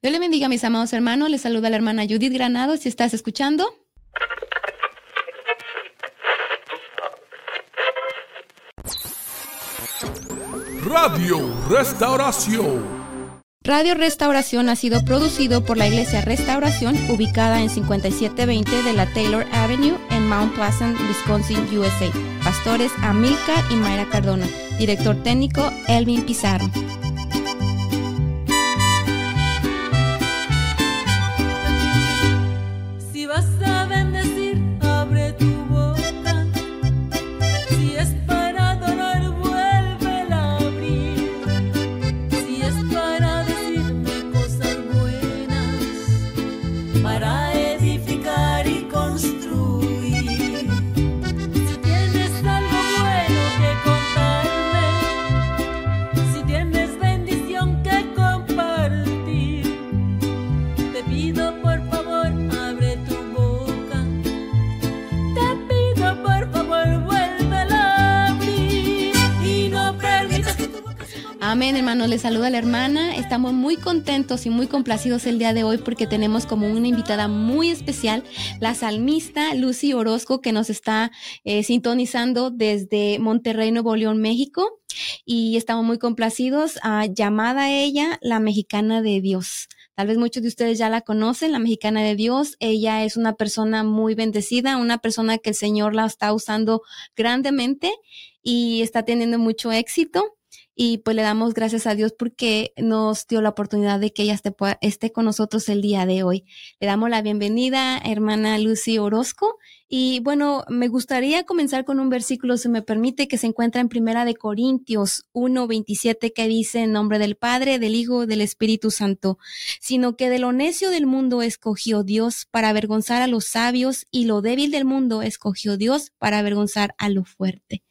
Dios le bendiga, mis amados hermanos. Les saluda la hermana Judith Granado. Si estás escuchando. Radio Restauración. Radio Restauración ha sido producido por la Iglesia Restauración, ubicada en 5720 de la Taylor Avenue en Mount Pleasant, Wisconsin, USA. Pastores Amilcar y Mayra Cardona. Director técnico Elvin Pizarro. Hermanos. Les saluda la hermana. Estamos muy contentos y muy complacidos el día de hoy porque tenemos como una invitada muy especial, la salmista Lucy Orozco, que nos está eh, sintonizando desde Monterrey, Nuevo León, México. Y estamos muy complacidos. a llamada ella la mexicana de Dios. Tal vez muchos de ustedes ya la conocen, la mexicana de Dios. Ella es una persona muy bendecida, una persona que el Señor la está usando grandemente y está teniendo mucho éxito y pues le damos gracias a Dios porque nos dio la oportunidad de que ella esté, con nosotros el día de hoy. Le damos la bienvenida, hermana Lucy Orozco. Y bueno, me gustaría comenzar con un versículo, si me permite, que se encuentra en Primera de Corintios 1.27, que dice en nombre del Padre, del Hijo, del Espíritu Santo, sino que de lo necio del mundo escogió Dios para avergonzar a los sabios y lo débil del mundo escogió Dios para avergonzar a lo fuerte.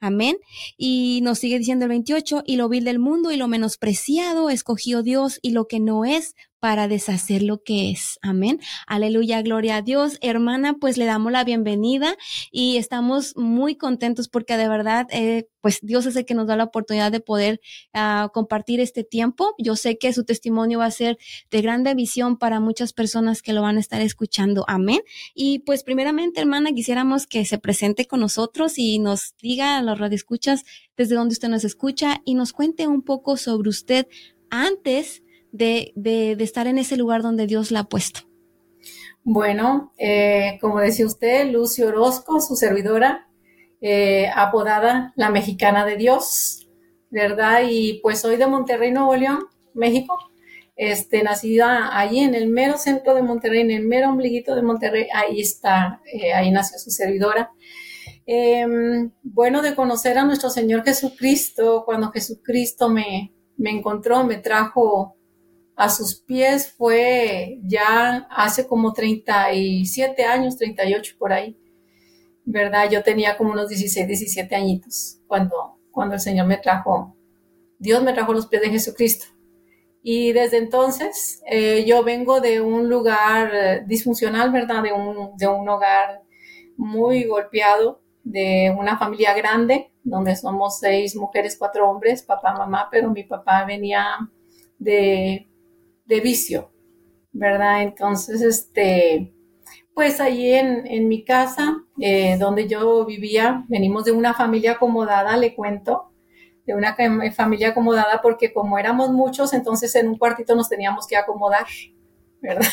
Amén. Y nos sigue diciendo el 28, y lo vil del mundo y lo menospreciado escogió Dios y lo que no es para deshacer lo que es. Amén. Aleluya, gloria a Dios. Hermana, pues le damos la bienvenida y estamos muy contentos porque de verdad, eh, pues Dios es el que nos da la oportunidad de poder uh, compartir este tiempo. Yo sé que su testimonio va a ser de grande visión para muchas personas que lo van a estar escuchando. Amén. Y pues primeramente, hermana, quisiéramos que se presente con nosotros y nos diga a los radioescuchas desde dónde usted nos escucha y nos cuente un poco sobre usted antes de, estar en ese lugar donde Dios la ha puesto? Bueno, eh, como decía usted, Lucio Orozco, su servidora, eh, apodada la mexicana de Dios, ¿verdad? Y pues soy de Monterrey, Nuevo León, México. Este, nacida allí en el mero centro de Monterrey, en el mero ombliguito de Monterrey, ahí está, eh, ahí nació su servidora. Em, bueno, de conocer a nuestro Señor Jesucristo, cuando Jesucristo me, me encontró, me trajo a sus pies fue ya hace como 37 años, 38 por ahí, ¿verdad? Yo tenía como unos 16, 17 añitos cuando, cuando el Señor me trajo, Dios me trajo los pies de Jesucristo. Y desde entonces eh, yo vengo de un lugar eh, disfuncional, ¿verdad? De un, de un hogar muy golpeado, de una familia grande, donde somos seis mujeres, cuatro hombres, papá, mamá, pero mi papá venía de de vicio, ¿verdad? Entonces, este, pues allí en, mi casa, eh, donde yo vivía, venimos de una familia acomodada, le cuento, de una familia acomodada porque como éramos muchos, entonces en un cuartito nos teníamos que acomodar, ¿verdad?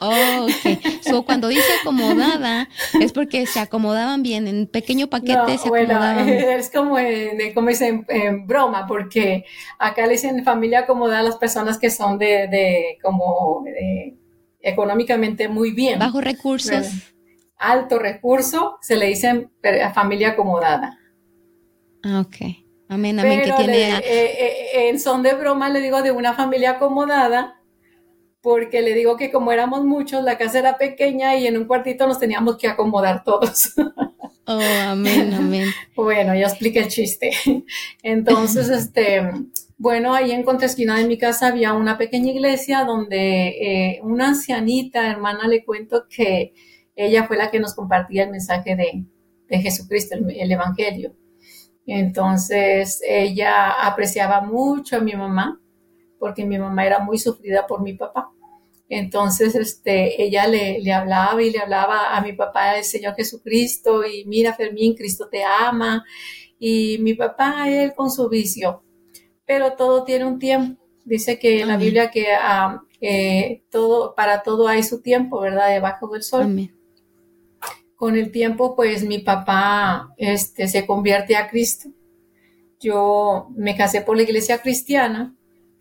Oh, ok. cuando dice acomodada, es porque se acomodaban bien, en pequeño paquete se acomodaban. es como, de, como dicen, en, broma, porque acá le dicen familia acomodada a las personas que son de, de como económicamente muy bien. Bajo recursos. Alto recurso, se le dicen familia acomodada. Ah, ok. Amén, amén, que tiene... Eh, eh, en son de broma le digo de una familia acomodada, porque le digo que como éramos muchos, la casa era pequeña y en un cuartito nos teníamos que acomodar todos. Oh, amén, amén. bueno, ya expliqué el chiste. Entonces, este, bueno, ahí en contraesquina de mi casa había una pequeña iglesia donde eh, una ancianita, hermana, le cuento que ella fue la que nos compartía el mensaje de, Jesucristo, el Evangelio. Entonces, ella apreciaba mucho a mi mamá porque mi mamá era muy sufrida por mi papá. Entonces, este, ella le, le, hablaba y le hablaba a mi papá del Señor Jesucristo y mira, Fermín, Cristo te ama. Y mi papá, él con su vicio. Pero todo tiene un tiempo. Dice que en la Biblia que eh, todo, para todo hay su tiempo, ¿verdad? Debajo del sol. Con el tiempo, pues mi papá este, se convierte a Cristo. Yo me casé por la iglesia cristiana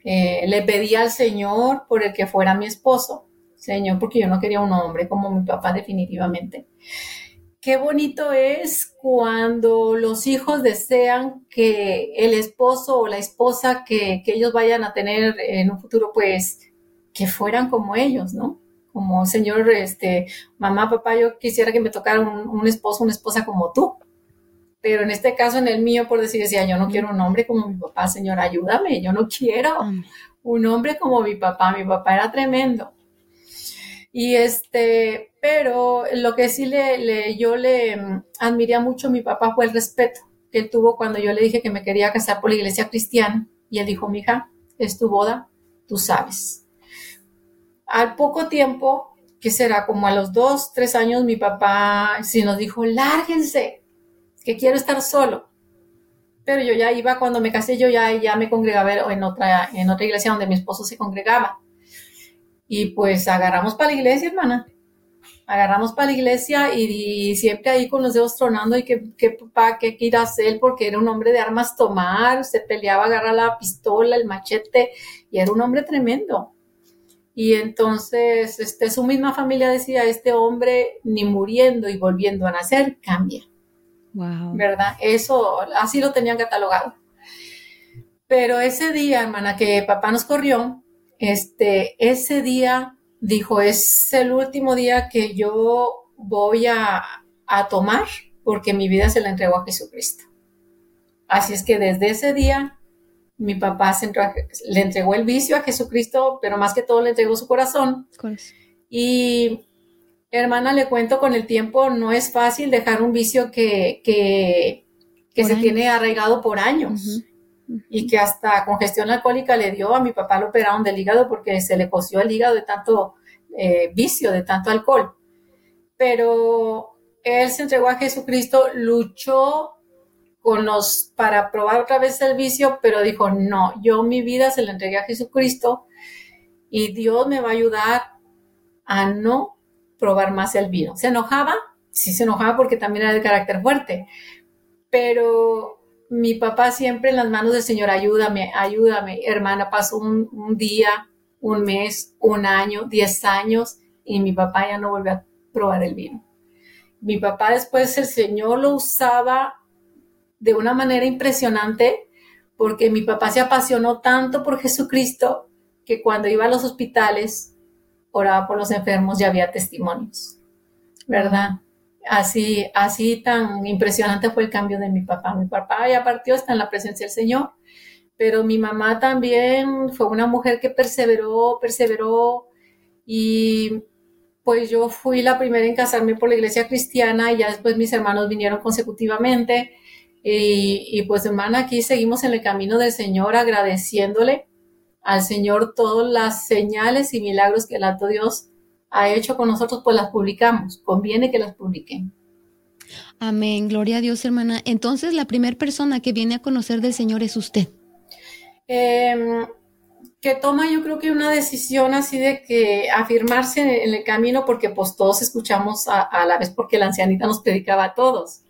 eh, le pedí al Señor por el que fuera mi esposo, Señor, porque yo no quería un hombre como mi papá definitivamente. Qué bonito es cuando los hijos desean que el esposo o la esposa que, ellos vayan a tener en un futuro, pues, que fueran como ellos, ¿no? Como, Señor, este, mamá, papá, yo quisiera que me tocara un, un esposo, una esposa como tú pero en este caso, en el mío, por decir, decía, yo no quiero un hombre como mi papá, Señor, ayúdame, yo no quiero un hombre como mi papá, mi papá era tremendo. Y este, pero lo que sí le, yo le admiré mucho a mi papá fue el respeto que él tuvo cuando yo le dije que me quería casar por la iglesia cristiana. Y él dijo, mija, es tu boda, tú sabes. Al poco tiempo, que será como a los dos, tres años, mi papá sí nos dijo, lárguense, que quiero estar solo. Pero yo ya iba, cuando me casé, yo ya, ya me congregaba en otra, en otra iglesia donde mi esposo se congregaba. Y pues agarramos para la iglesia, hermana. Agarramos para la iglesia y, siempre ahí con los dedos tronando y que, que papá, qué quiere hacer, porque era un hombre de armas tomar, se peleaba, agarra la pistola, el machete, y era un hombre tremendo. Y entonces, este, su misma familia decía, este hombre ni muriendo y volviendo a nacer cambia. ¿Verdad? Eso, así lo tenían catalogado. Pero ese día, hermana, que papá nos corrió, este, ese día dijo, es el último día que yo voy a, tomar porque mi vida se la entregó a Jesucristo. Así es que desde ese día mi papá se le entregó el vicio a Jesucristo, pero más que todo le entregó su corazón. Y hermana, le cuento con el tiempo, no es fácil dejar un vicio que, que, se tiene arraigado por años. Y que hasta congestión alcohólica le dio, a mi papá lo operaron del hígado porque se le coció el hígado de tanto eh, vicio, de tanto alcohol. Pero él se entregó a Jesucristo, luchó con los, para probar otra vez el vicio, pero dijo, no, yo mi vida se la entregué a Jesucristo y Dios me va a ayudar a no probar más el vino. ¿Se enojaba? Sí, se enojaba porque también era de carácter fuerte, pero mi papá siempre en las manos del Señor, ayúdame, ayúdame, hermana, pasó un, día, un mes, un año, diez años y mi papá ya no volvió a probar el vino. Mi papá después el Señor lo usaba de una manera impresionante porque mi papá se apasionó tanto por Jesucristo que cuando iba a los hospitales oraba por los enfermos y había testimonios, ¿verdad? Así, así tan impresionante fue el cambio de mi papá. Mi papá ya partió, está en la presencia del Señor, pero mi mamá también fue una mujer que perseveró, perseveró y pues yo fui la primera en casarme por la iglesia cristiana y ya después mis hermanos vinieron consecutivamente. Y, y pues hermana, aquí seguimos en el camino del Señor agradeciéndole al Señor todas las señales y milagros que el alto Dios ha hecho con nosotros, pues las publicamos. Conviene que las publiquen. Amén, gloria a Dios, hermana. Entonces, la primera persona que viene a conocer del Señor es usted. Em, que toma yo creo que una decisión así de que afirmarse en el camino porque pues todos escuchamos a, a, la vez porque la ancianita nos predicaba a todos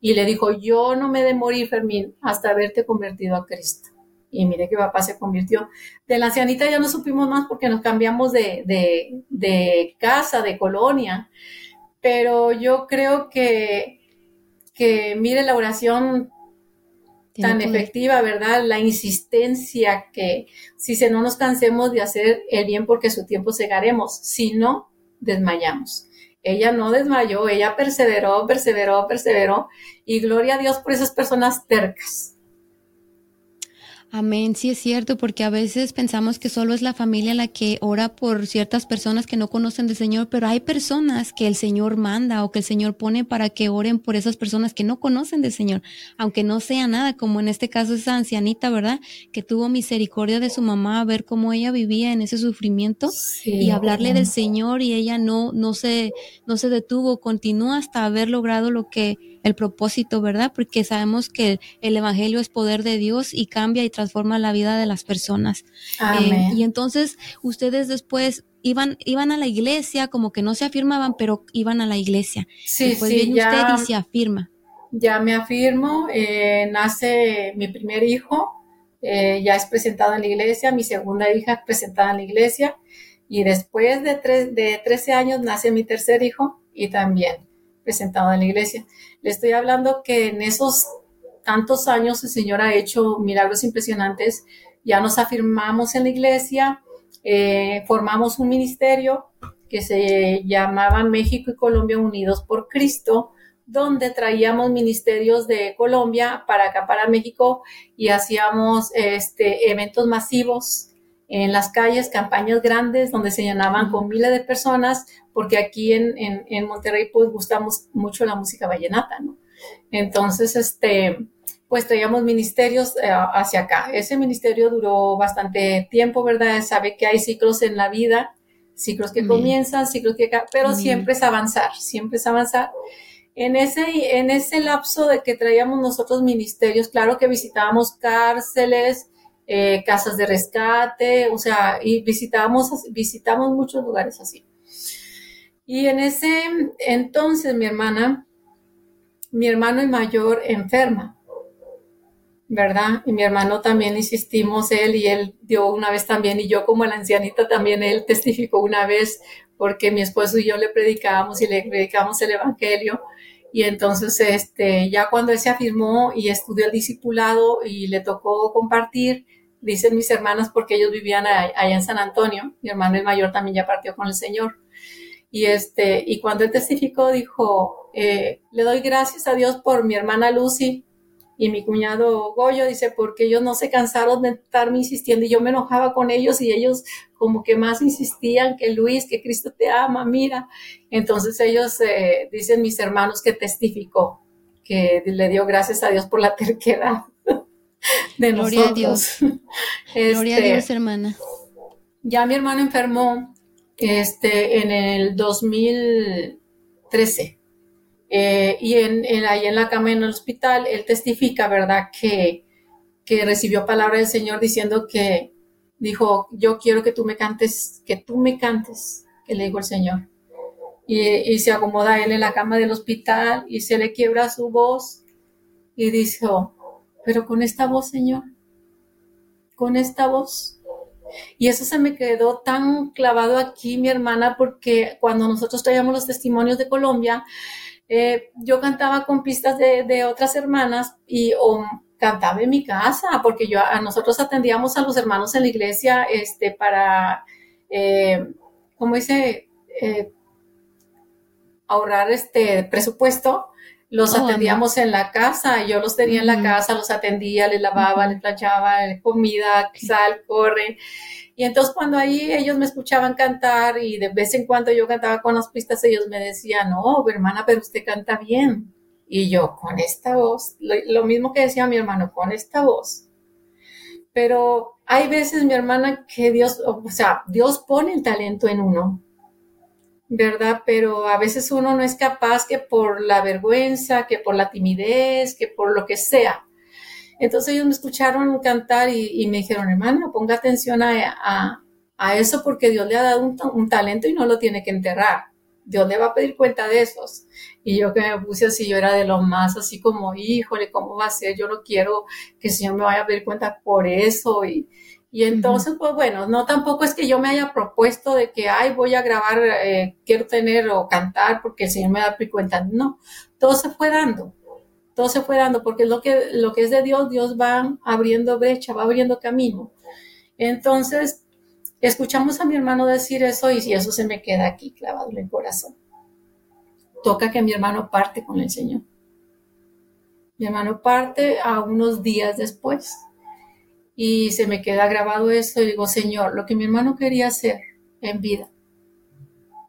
y le dijo yo no me de morir Fermín hasta haberte convertido a Cristo y mire que papá se convirtió. De la ancianita ya no supimos más porque nos cambiamos de, de, casa, de colonia, pero yo creo que, que mire la oración tan efectiva, ¿verdad? La insistencia que si se no nos cansemos de hacer el bien porque su tiempo segaremos, si no, desmayamos. Ella no desmayó, ella perseveró, perseveró, perseveró y gloria a Dios por esas personas tercas Amén, sí es cierto, porque a veces pensamos que solo es la familia la que ora por ciertas personas que no conocen del Señor, pero hay personas que el Señor manda o que el Señor pone para que oren por esas personas que no conocen del Señor, aunque no sea nada, como en este caso esa ancianita, ¿verdad? Que tuvo misericordia de su mamá, a ver cómo ella vivía en ese sufrimiento y hablarle del Señor y ella no, no se, no se detuvo, continúa hasta haber logrado lo que el propósito, ¿verdad? Porque sabemos que el Evangelio es poder de Dios y cambia y transforma la vida de las personas. Eh, y entonces ustedes después iban, iban a la iglesia, como que no se afirmaban, pero iban a la iglesia. Sí, sí, viene ya, usted y se afirma. Ya me afirmo, eh, nace mi primer hijo, eh, ya es presentado en la iglesia, mi segunda hija es presentada en la iglesia, y después de, tres, de 13 años nace mi tercer hijo y también presentado en la iglesia. Le estoy hablando que en esos tantos años el Señor ha hecho milagros impresionantes. Ya nos afirmamos en la iglesia, eh, formamos un ministerio que se llamaba México y Colombia Unidos por Cristo, donde traíamos ministerios de Colombia para acá, para México, y hacíamos este, eventos masivos en las calles, campañas grandes donde se llenaban con miles de personas, porque aquí en, en, Monterrey pues gustamos mucho la música vallenata, ¿no? Entonces, este, pues traíamos ministerios eh, hacia acá. Ese ministerio duró bastante tiempo, ¿verdad? Sabe que hay ciclos en la vida, ciclos que comienzan, ciclos que... Pero siempre es avanzar, siempre es avanzar. En ese, en ese lapso de que traíamos nosotros ministerios, claro que visitábamos cárceles, eh, casas de rescate, o sea, y visitamos, visitamos muchos lugares así. Y en ese entonces mi hermana, mi hermano mayor enferma, ¿verdad? Y mi hermano también insistimos, él y él dio una vez también, y yo como la ancianita también, él testificó una vez, porque mi esposo y yo le predicábamos y le predicábamos el Evangelio. Y entonces, este, ya cuando él se afirmó y estudió el discipulado y le tocó compartir, dicen mis hermanas porque ellos vivían allá en San Antonio, mi hermano el mayor también ya partió con el Señor. Y, este, y cuando él testificó, dijo, eh, le doy gracias a Dios por mi hermana Lucy y mi cuñado Goyo, dice, porque ellos no se cansaron de estarme insistiendo y yo me enojaba con ellos y ellos como que más insistían que Luis, que Cristo te ama, mira. Entonces ellos, eh, dicen mis hermanos que testificó, que le dio gracias a Dios por la terquedad de Gloria a Dios. Gloria a este, Dios, hermana. Ya mi hermano enfermó este, en el 2013. Eh, y en, ahí en la cama en el hospital, él testifica, ¿verdad? Que, que recibió palabra del Señor diciendo que dijo, yo quiero que tú me cantes, que tú me cantes, que le dijo el Señor. Y, y se acomoda él en la cama del hospital y se le quiebra su voz y dijo, pero con esta voz, Señor, con esta voz. Y eso se me quedó tan clavado aquí, mi hermana, porque cuando nosotros traíamos los testimonios de Colombia, eh, yo cantaba con pistas de, otras hermanas y o cantaba en mi casa, porque yo a nosotros atendíamos a los hermanos en la iglesia, este, para, eh, dice, eh, ahorrar este presupuesto los oh, atendíamos en la casa, yo los tenía en la casa, los atendía, les lavaba, les planchaba comida, sal, corre. Y entonces cuando ahí ellos me escuchaban cantar y de vez en cuando yo cantaba con las pistas, ellos me decían, no, hermana, pero usted canta bien. Y yo, con esta voz, lo, mismo que decía mi hermano, con esta voz. Pero hay veces, mi hermana, que Dios, o sea, Dios pone el talento en uno ¿verdad? Pero a veces uno no es capaz que por la vergüenza, que por la timidez, que por lo que sea. Entonces ellos me escucharon cantar y, me dijeron, hermano, ponga atención a, eso porque Dios le ha dado un, talento y no lo tiene que enterrar. Dios le va a pedir cuenta de esos. Y yo que me puse así, yo era de lo más así como, híjole, ¿cómo va a ser? Yo no quiero que el Señor me vaya a pedir cuenta por eso. Y, y entonces, pues bueno, no tampoco es que yo me haya propuesto de que, ay, voy a grabar, eh, quiero tener o cantar porque el Señor me da cuenta. No, todo se fue dando, todo se fue dando porque lo que, lo que es de Dios, Dios va abriendo brecha, va abriendo camino. Entonces, escuchamos a mi hermano decir eso y, y eso se me queda aquí clavado en el corazón. Toca que mi hermano parte con el Señor. Mi hermano parte a unos días después y se me queda grabado eso y digo, Señor, lo que mi hermano quería hacer en vida,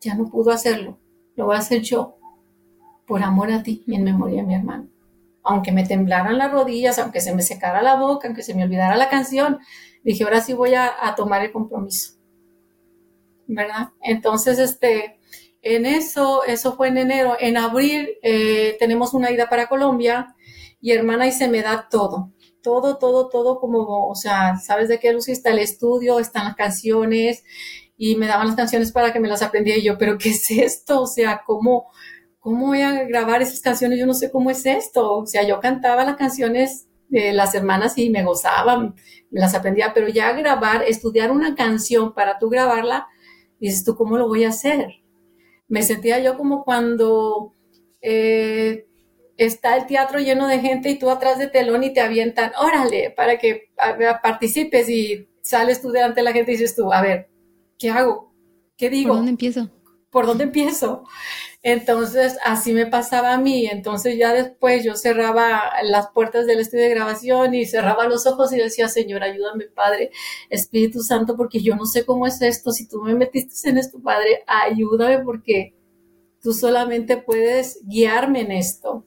ya no pudo hacerlo, lo voy a hacer yo, por amor a ti y en memoria de mi hermano. Aunque me temblaran las rodillas, aunque se me secara la boca, aunque se me olvidara la canción, dije, ahora sí voy a, tomar el compromiso. ¿Verdad? Entonces, este, en eso, eso fue en enero. En abril eh, tenemos una ida para Colombia y hermana y se me da todo todo, todo, todo como, o sea, ¿sabes de qué, Lucy? Está el estudio, están las canciones y me daban las canciones para que me las aprendiera y yo, pero ¿qué es esto? O sea, ¿cómo, ¿cómo voy a grabar esas canciones? Yo no sé cómo es esto. O sea, yo cantaba las canciones de las hermanas y me gozaban, me las aprendía, pero ya grabar, estudiar una canción para tú grabarla, dices tú, ¿cómo lo voy a hacer? Me sentía yo como cuando eh, está el teatro lleno de gente y tú atrás de telón y te avientan, órale, para que participes y sales tú delante de la gente y dices tú, a ver, ¿qué hago? ¿Qué digo? ¿Por dónde empiezo? ¿Por dónde empiezo? Entonces, así me pasaba a mí. Entonces, ya después yo cerraba las puertas del estudio de grabación y cerraba los ojos y decía, Señor, ayúdame, Padre, Espíritu Santo, porque yo no sé cómo es esto. Si tú me metiste en esto, Padre, ayúdame porque tú solamente puedes guiarme en esto.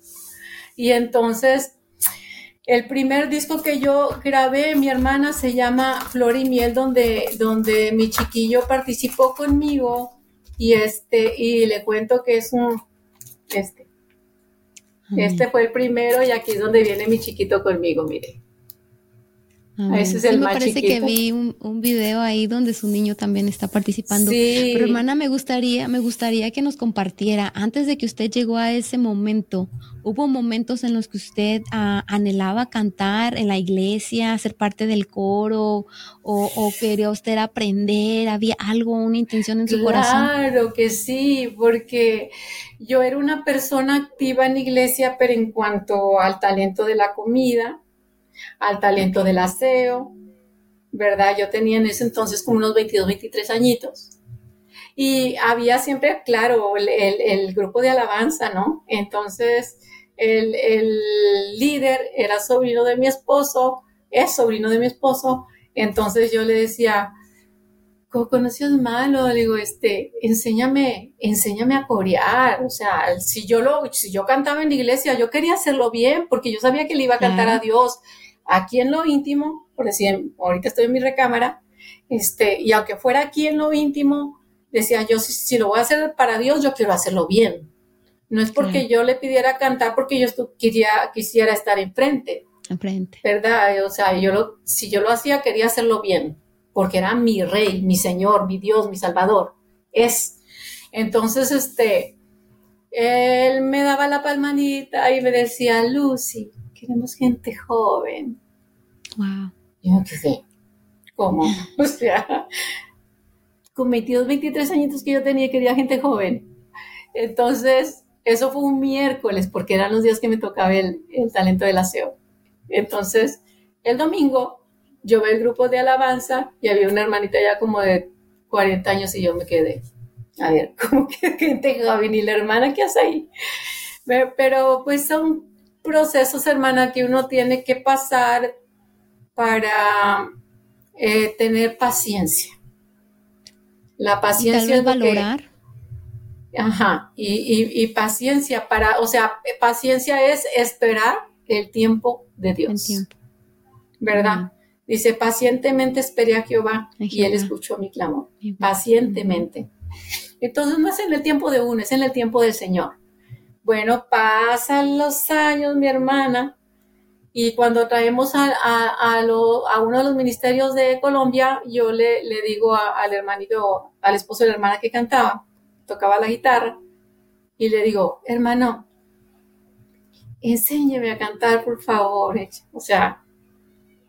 Y entonces, el primer disco que yo grabé, mi hermana, se llama Flor y Miel, donde, donde mi chiquillo participó conmigo y este, y le cuento que es un, este, este fue el primero y aquí es donde viene mi chiquito conmigo, mire. Ese es el me parece que vi un, un, video ahí donde su niño también está participando. Sí. Pero hermana, me gustaría, me gustaría que nos compartiera, antes de que usted llegó a ese momento, ¿hubo momentos en los que usted ah, anhelaba cantar en la iglesia, ser parte del coro, o, quería usted aprender? ¿Había algo, una intención en su corazón? Claro que sí, porque yo era una persona activa en la iglesia, pero en cuanto al talento de la comida, al talento del aseo, ¿verdad? Yo tenía en ese entonces como unos 22, 23 añitos. Y había siempre, claro, el, grupo de alabanza, ¿no? Entonces, el, líder era sobrino de mi esposo, es sobrino de mi esposo, entonces yo le decía, ¿cómo conocidos malo? Le digo, este, enséñame, enséñame a corear. O sea, si yo lo, si yo cantaba en la iglesia, yo quería hacerlo bien, porque yo sabía que le iba a cantar a Dios aquí en lo íntimo, por decir, ahorita estoy en mi recámara, este, y aunque fuera aquí en lo íntimo, decía yo, si, lo voy a hacer para Dios, yo quiero hacerlo bien. No es porque yo le pidiera cantar porque yo quería, quisiera estar enfrente. Enfrente. ¿Verdad? O sea, yo lo, si yo lo hacía, quería hacerlo bien, porque era mi rey, mi señor, mi Dios, mi salvador. Es. Entonces, este, él me daba la palmanita y me decía, Lucy, queremos gente joven. Wow. Yo qué ¿cómo? O sea, con 22, 23 añitos que yo tenía, quería gente joven. Entonces, eso fue un miércoles, porque eran los días que me tocaba el, el talento del aseo. Entonces, el domingo, yo vi el grupo de alabanza y había una hermanita ya como de 40 años y yo me quedé. A ver, ¿cómo que gente joven? ¿Y la hermana qué hace ahí? Pero pues son procesos, hermana, que uno tiene que pasar para eh, tener paciencia. La paciencia es valorar. ajá, y, paciencia para, o sea, paciencia es esperar el tiempo de Dios. El tiempo. ¿Verdad? Dice, pacientemente esperé a Jehová, y él escuchó mi clamor. Pacientemente. Entonces no es en el tiempo de uno, es en el tiempo del Señor. Bueno, pasan los años, mi hermana, y cuando traemos a, uno de los ministerios de Colombia, yo le, digo al hermanito, al esposo de la hermana que cantaba, tocaba la guitarra, y le digo, hermano, enséñeme a cantar, por favor. O sea,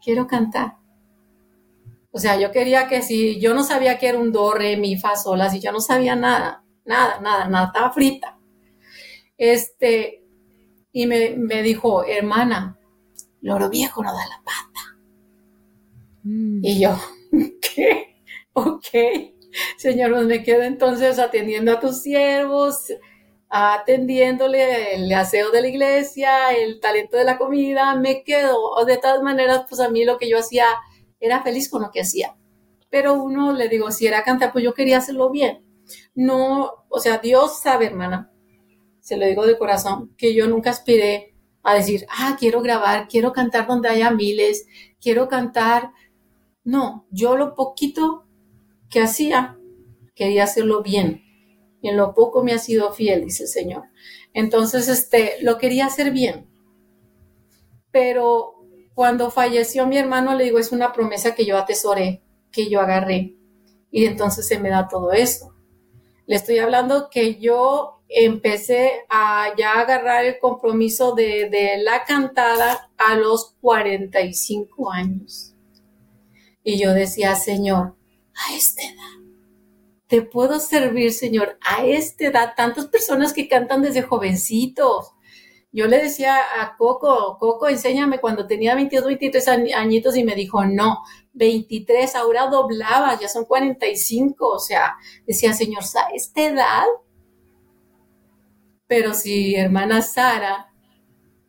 quiero cantar. O sea, yo quería que si yo no sabía que era un do, re, mi, fa, sol, si yo no sabía nada, nada, nada, nada, estaba frita. Este, y me, dijo, hermana, loro viejo no da la pata. Mm. Y yo, ¿qué? Ok. Señor, pues me quedo entonces atendiendo a tus siervos, atendiéndole el aseo de la iglesia, el talento de la comida, me quedo. De todas maneras, pues a mí lo que yo hacía era feliz con lo que hacía. Pero uno le digo, si era cantar, pues yo quería hacerlo bien. No, o sea, Dios sabe, hermana, se lo digo de corazón, que yo nunca aspiré a decir, ah, quiero grabar, quiero cantar donde haya miles, quiero cantar. No, yo lo poquito que hacía, quería hacerlo bien. Y en lo poco me ha sido fiel, dice el Señor. Entonces, este, lo quería hacer bien. Pero cuando falleció mi hermano, le digo, es una promesa que yo atesoré, que yo agarré. Y entonces se me da todo eso. Le estoy hablando que yo empecé a ya agarrar el compromiso de, de la cantada a los 45 años. Y yo decía, Señor, a esta edad, te puedo servir, Señor, a esta edad, tantas personas que cantan desde jovencitos. Yo le decía a Coco, Coco, enséñame cuando tenía 22, 23 añitos y me dijo, no, 23, ahora doblaba, ya son 45, o sea, decía, Señor, ¿a esta edad? Pero si hermana Sara,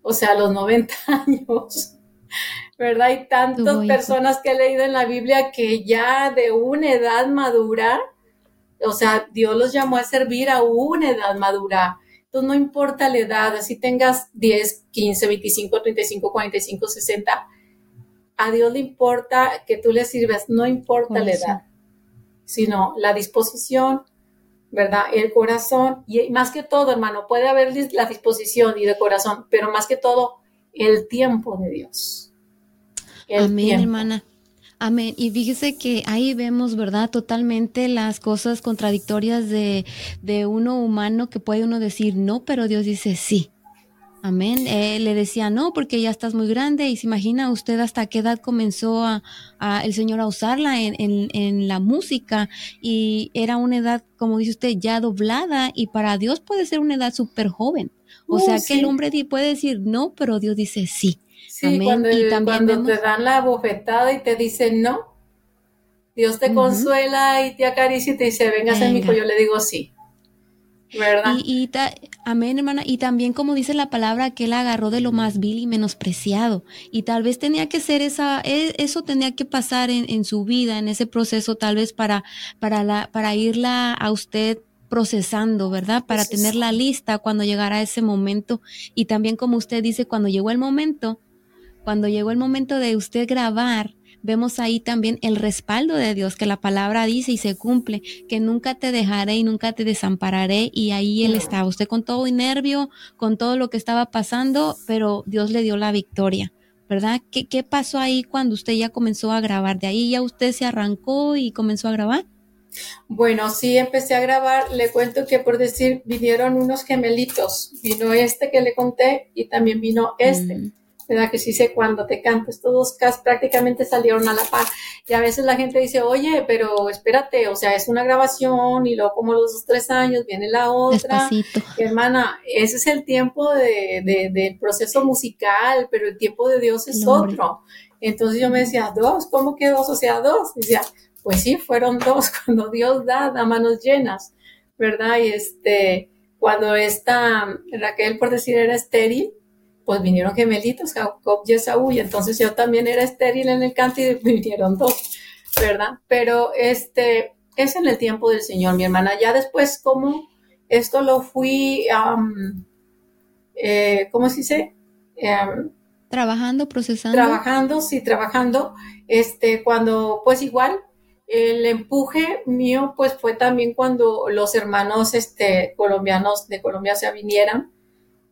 o sea, a los 90 años, ¿verdad? Hay tantas personas que he leído en la Biblia que ya de una edad madura, o sea, Dios los llamó a servir a una edad madura. Entonces, no importa la edad, así tengas 10, 15, 25, 35, 45, 60, a Dios le importa que tú le sirves, no importa la edad, sino la disposición, ¿verdad? El corazón, y más que todo, hermano, puede haber la disposición y de corazón, pero más que todo, el tiempo de Dios. Amén, hermana. Amén. Y fíjese que ahí vemos, ¿verdad? Totalmente las cosas contradictorias de, de uno humano que puede uno decir no, pero Dios dice sí. Amén. le decía no, porque ya estás muy grande. Y se imagina usted hasta qué edad comenzó a, el Señor a usarla en, en, la música. Y era una edad, como dice usted, ya doblada. Y para Dios puede ser una edad súper joven. O sea que el hombre puede decir no, pero Dios dice sí. Sí, cuando, y también cuando te dan la bofetada y te dicen no, Dios te consuela y te acaricia y te dice, venga a mi hijo, yo le digo sí. ¿Verdad? Y, amén, hermana. Y también, como dice la palabra, que él agarró de lo más vil y menospreciado. Y tal vez tenía que ser esa, e, eso tenía que pasar en, en su vida, en ese proceso, tal vez para, para, la, para irla a usted procesando, ¿verdad? Para tener la lista cuando llegara ese momento. Y también, como usted dice, cuando llegó el momento, cuando llegó el momento de usted grabar, vemos ahí también el respaldo de Dios, que la palabra dice y se cumple, que nunca te dejaré y nunca te desampararé. Y ahí Él estaba, usted con todo y nervio, con todo lo que estaba pasando, pero Dios le dio la victoria. ¿Verdad? ¿Qué, ¿Qué pasó ahí cuando usted ya comenzó a grabar? ¿De ahí ya usted se arrancó y comenzó a grabar? Bueno, sí, empecé a grabar. Le cuento que por decir, vinieron unos gemelitos. Vino este que le conté y también vino este. Mm. ¿Verdad? Que sí sé cuando te cantas, todos prácticamente salieron a la par. Y a veces la gente dice, oye, pero espérate, o sea, es una grabación y luego como los dos, tres años viene la otra. hermana, ese es el tiempo de, del proceso musical, pero el tiempo de Dios es otro. Entonces yo me decía, dos, ¿cómo que dos? O sea, dos. decía, pues sí, fueron dos, cuando Dios da, da manos llenas, ¿verdad? Y este, cuando esta Raquel, por decir, era estéril, pues vinieron gemelitos, Jacob y Esaú, y entonces yo también era estéril en el canto y vinieron dos, ¿verdad? Pero este, es en el tiempo del Señor, mi hermana. Ya después, como esto lo fui, eh, ¿cómo se dice? Em, trabajando, procesando. Trabajando, sí, trabajando. Este, cuando, pues igual, el empuje mío, pues fue también cuando los hermanos, este, colombianos de Colombia se vinieran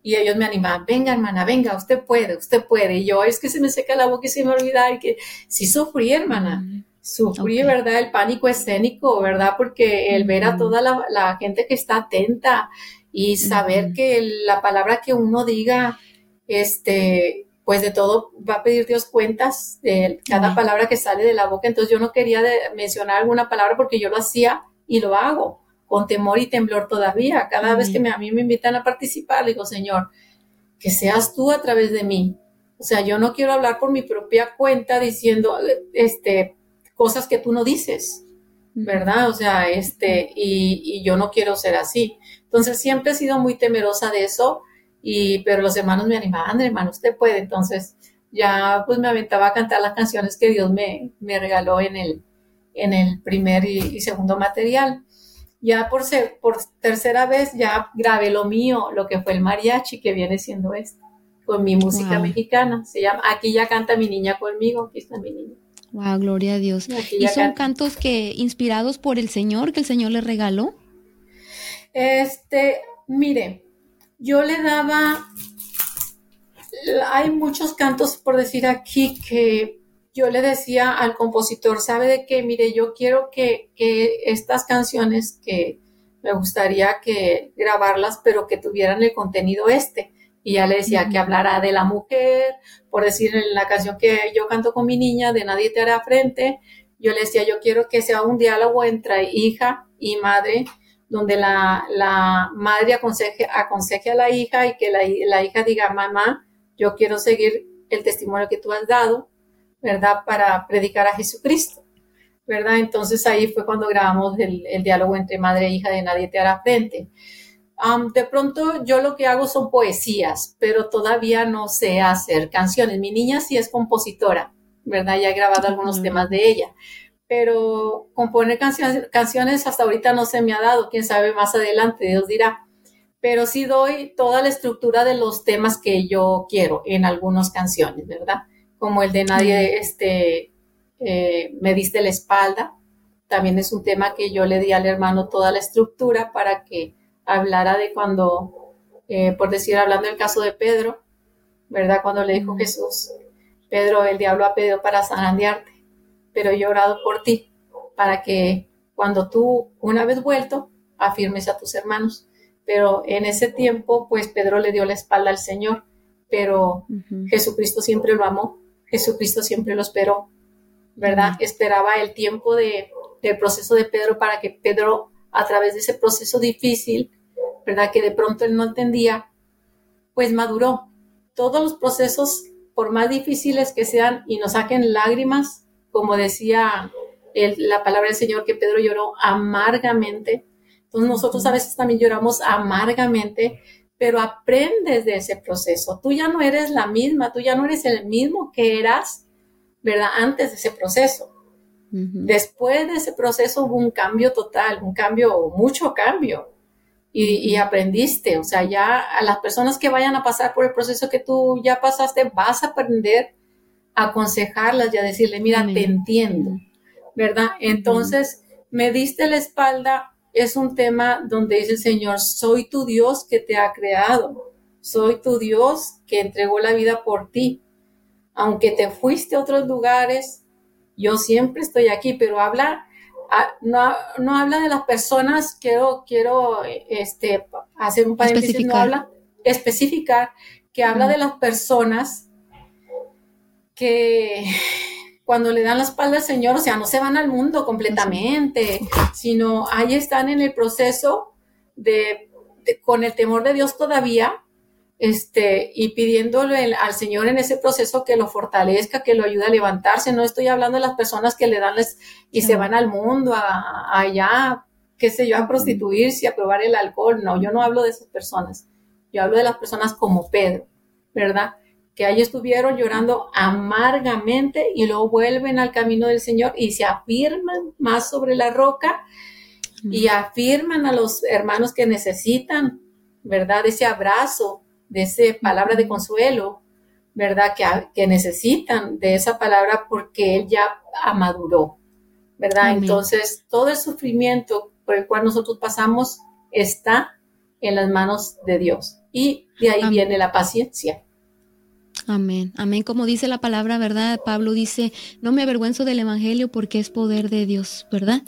y ellos me animaban, venga hermana, venga, usted puede, usted puede. Y yo, es que se me seca la boca y se me olvida y que sí sufrí, hermana. Sufrí, ¿verdad? El pánico escénico, ¿verdad? Porque el ver a toda la, gente que está atenta y saber que la palabra que uno diga, este, pues de todo va a pedir Dios cuentas de cada palabra que sale de la boca. Entonces yo no quería mencionar alguna palabra porque yo lo hacía y lo hago con temor y temblor todavía. Cada vez que me, a mí me invitan a participar, digo, Señor, que seas tú a través de mí. O sea, yo no quiero hablar por mi propia cuenta diciendo este, cosas que tú no dices, ¿verdad? O sea, este, y, y yo no quiero ser así. Entonces siempre he sido muy temerosa de eso, y, pero los hermanos me animaban, hermano, usted puede. Entonces, ya pues me aventaba a cantar las canciones que Dios me, me regaló en el, en el primer y, segundo material. Ya por, por tercera vez ya grabé lo mío, lo que fue el mariachi, que viene siendo esto, con mi música mexicana. Se llama Aquí ya canta mi niña conmigo, aquí está mi niña. Wow, gloria a Dios. ¿Y son cantos que inspirados por el Señor, que el Señor le regaló? Este, mire, yo le daba, hay muchos cantos por decir aquí que yo le decía al compositor, ¿sabe de qué? Mire, yo quiero que, que estas canciones que me gustaría que grabarlas, pero que tuvieran el contenido este. Y ya le decía que hablara de la mujer, por decir en la canción que yo canto con mi niña, de Nadie te hará frente, yo le decía, yo quiero que sea un diálogo entre hija y madre, donde la, la madre aconseje, aconseje, a la hija y que la, la, hija diga, mamá, yo quiero seguir el testimonio que tú has dado, ¿verdad? Para predicar a Jesucristo, ¿verdad? Entonces ahí fue cuando grabamos el, el diálogo entre madre e hija de Nadie te hará frente de pronto yo lo que hago son poesías, pero todavía no sé hacer canciones. Mi niña sí es compositora, ¿verdad? Ya he grabado algunos temas de ella, pero componer canciones, canciones hasta ahorita no se me ha dado, quién sabe más adelante, Dios dirá. Pero sí doy toda la estructura de los temas que yo quiero en algunas canciones, ¿verdad? Como el de Nadie, este, eh, me diste la espalda. También es un tema que yo le di al hermano toda la estructura para que hablara de cuando, eh, por decir, hablando del caso de Pedro, ¿verdad? Cuando le dijo Jesús, Pedro, el diablo ha pedido para zarandearte, pero yo he orado por ti, para que cuando tú, una vez vuelto, afirmes a tus hermanos. Pero en ese tiempo, pues Pedro le dio la espalda al Señor, pero Jesucristo siempre lo amó, Jesucristo siempre lo esperó, ¿verdad? Esperaba el tiempo de, del proceso de Pedro para que Pedro, a través de ese proceso difícil, ¿verdad? Que de pronto él no entendía, pues maduró. Todos los procesos, por más difíciles que sean y nos saquen lágrimas, como decía la palabra del Señor, que Pedro lloró amargamente. Entonces nosotros a veces también lloramos amargamente, pero aprendes de ese proceso. Tú ya no eres la misma, tú ya no eres el mismo que eras, ¿verdad? Antes de ese proceso. Después de ese proceso hubo un cambio total, un cambio, mucho cambio y, aprendiste. O sea, ya a las personas que vayan a pasar por el proceso que tú ya pasaste, vas a aprender a aconsejarlas y a decirle, mira, te entiendo, ¿verdad? Entonces, me diste la espalda es un tema donde dice el Señor, soy tu Dios que te ha creado, soy tu Dios que entregó la vida por ti. Aunque te fuiste a otros lugares, yo siempre estoy aquí, pero habla no, no, habla de las personas, quiero, quiero este, hacer un paréntesis, no habla, especificar, que habla de las personas que cuando le dan la espalda al Señor, o sea, no se van al mundo completamente, sino ahí están en el proceso de con el temor de Dios todavía, este, y pidiéndole al Señor en ese proceso que lo fortalezca, que lo ayude a levantarse. No estoy hablando de las personas que le dan y se van al mundo, a, allá, qué sé yo, a prostituirse, a probar el alcohol. No, yo no hablo de esas personas. Yo hablo de las personas como Pedro, ¿verdad? Que ahí estuvieron llorando amargamente y luego vuelven al camino del Señor y se afirman más sobre la roca y afirman a los hermanos que necesitan, ¿verdad? Ese abrazo, de esa palabra de consuelo, ¿verdad? Que, que, necesitan de esa palabra porque Él ya amaduró, ¿verdad? Entonces, todo el sufrimiento por el cual nosotros pasamos está en las manos de Dios. Y de ahí viene la paciencia. Amén, amén. Como dice la palabra, ¿verdad? Pablo dice, no me avergüenzo del Evangelio porque es poder de Dios, ¿verdad?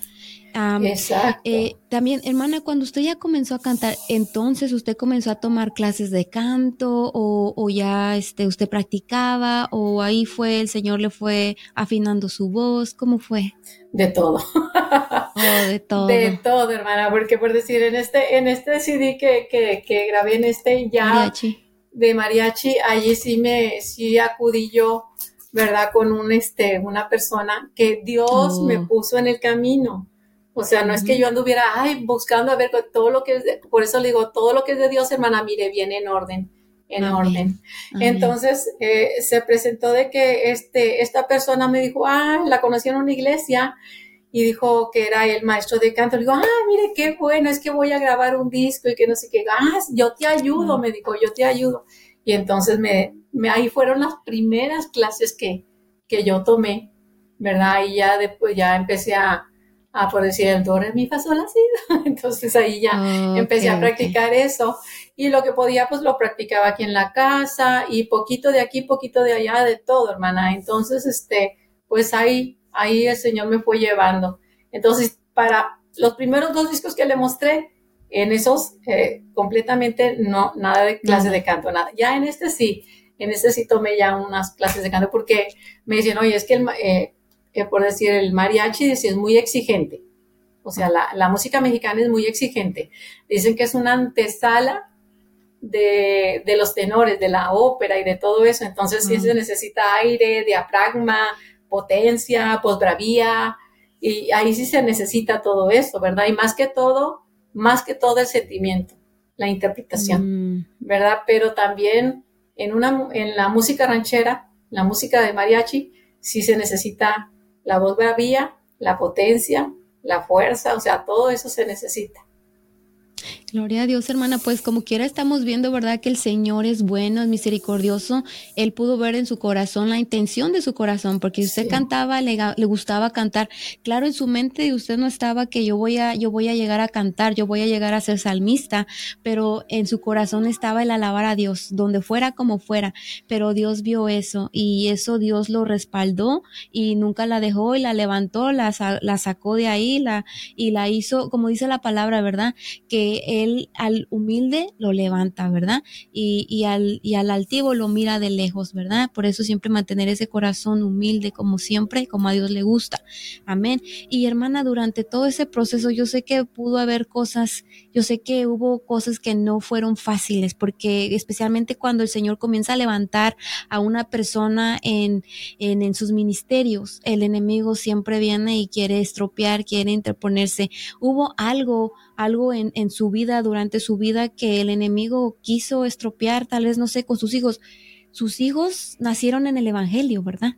Exacto. Eh, también, hermana, cuando usted ya comenzó a cantar, entonces usted comenzó a tomar clases de canto o, ya este, usted practicaba o ahí fue, el Señor le fue afinando su voz, ¿cómo fue? De todo. Oh, de todo. De todo, hermana, porque por decir, en este, en este CD que, que, grabé en este ya de mariachi, allí sí me, sí acudí yo, ¿verdad? Con un, este, una persona que Dios me oh. puso en el camino o sea, no es que yo anduviera, ay, buscando a ver todo lo que es, de, por eso le digo, todo lo que es de Dios, hermana, mire, viene en orden. en orden. Entonces eh, se presentó de que este, esta persona me dijo, ah, la conocí en una iglesia y dijo que era el maestro de canto. Le digo, ah, mire qué bueno, es que voy a grabar un disco y que no sé qué, ah, yo te ayudo, me dijo, yo te ayudo. Y entonces me, me, ahí fueron las primeras clases que, que yo tomé, ¿verdad? Y ya después ya empecé a, a por decir el do, re, mi, fa, sol, así. Entonces ahí ya empecé a practicar eso. Y lo que podía, pues lo practicaba aquí en la casa y poquito de aquí, poquito de allá, de todo, hermana. Entonces, este, pues ahí, ahí el Señor me fue llevando. Entonces, para los primeros dos discos que le mostré, en esos eh, completamente no, nada de clase de canto, nada. Ya en este sí, en este sí tomé ya unas clases de canto porque me dicen, oye, es que el, eh, que por decir el mariachi es muy exigente. O sea, la, música mexicana es muy exigente. Dicen que es una antesala de, los tenores, de la ópera y de todo eso. Entonces, sí se necesita aire, diafragma, potencia, posbravía, y ahí sí se necesita todo eso, ¿verdad? Y más que todo, más que todo el sentimiento, la interpretación, mm. ¿verdad? Pero también en, una, en la música ranchera, la música de mariachi, sí se necesita la voz bravía, la potencia, la fuerza, o sea, todo eso se necesita. Gloria a Dios, hermana. Pues como quiera estamos viendo, ¿verdad? Que el Señor es bueno, es misericordioso. Él pudo ver en su corazón la intención de su corazón, porque usted cantaba, le, le, gustaba cantar. Claro, en su mente usted no estaba que yo voy a, yo voy a llegar a cantar, yo voy a llegar a ser salmista, pero en su corazón estaba el alabar a Dios, donde fuera como fuera. Pero Dios vio eso y eso Dios lo respaldó y nunca la dejó y la levantó, la, la sacó de ahí la, y la hizo, como dice la palabra, ¿verdad? Que él al humilde lo levanta, ¿verdad? Y, y, al, y al altivo lo mira de lejos, ¿verdad? Por eso siempre mantener ese corazón humilde como siempre, como a Dios le gusta. Amén. Y hermana, durante todo ese proceso yo sé que pudo haber cosas, yo sé que hubo cosas que no fueron fáciles, porque especialmente cuando el Señor comienza a levantar a una persona en, en, en sus ministerios, el enemigo siempre viene y quiere estropear, quiere interponerse. Hubo algo algo en, en su vida, durante su vida, que el enemigo quiso estropear, tal vez, no sé, con sus hijos. Sus hijos nacieron en el Evangelio, ¿verdad?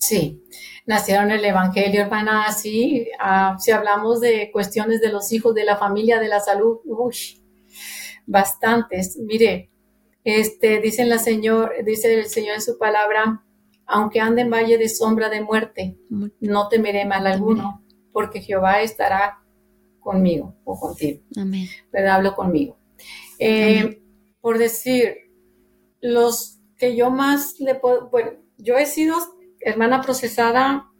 Sí, nacieron en el Evangelio, hermana. Sí, ah, si hablamos de cuestiones de los hijos, de la familia, de la salud, uy, bastantes. Mire, este, dice la Señor, dice el Señor en su palabra, aunque ande en valle de sombra de muerte, no temeré mal alguno, porque Jehová estará conmigo o contigo. Amén. Pero hablo conmigo. Eh, por decir, los que yo más le puedo, bueno, yo he sido hermana procesada,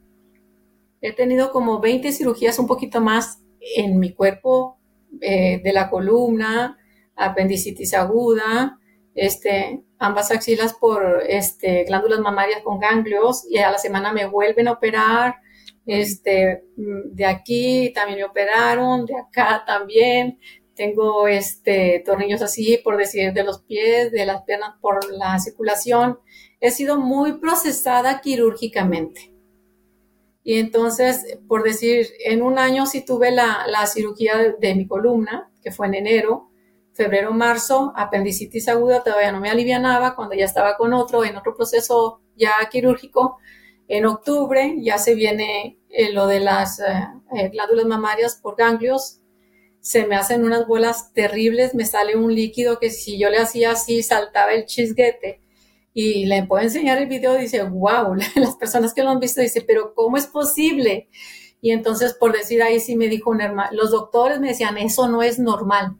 he tenido como 20 cirugías, un poquito más en mi cuerpo eh, de la columna, apendicitis aguda, este, ambas axilas por este, glándulas mamarias con ganglios y a la semana me vuelven a operar, este, mm, de aquí también me operaron, de acá también. Tengo este, tornillos así, por decir, de los pies, de las piernas por la circulación. He sido muy procesada quirúrgicamente. Y entonces, por decir, en un año sí tuve la, cirugía de, mi columna, que fue en enero, febrero, marzo, apendicitis aguda, todavía no me alivianaba, cuando ya estaba con otro, en otro proceso ya quirúrgico, en octubre ya se viene eh, lo de las eh, eh, glándulas mamarias por ganglios. Se me hacen unas bolas terribles, me sale un líquido que si yo le hacía así saltaba el chisguete. Y le puedo enseñar el video, dice, wow, las personas que lo han visto dice, pero ¿cómo es posible? Y entonces, por decir ahí, sí me dijo un hermano, los doctores me decían, eso no es normal.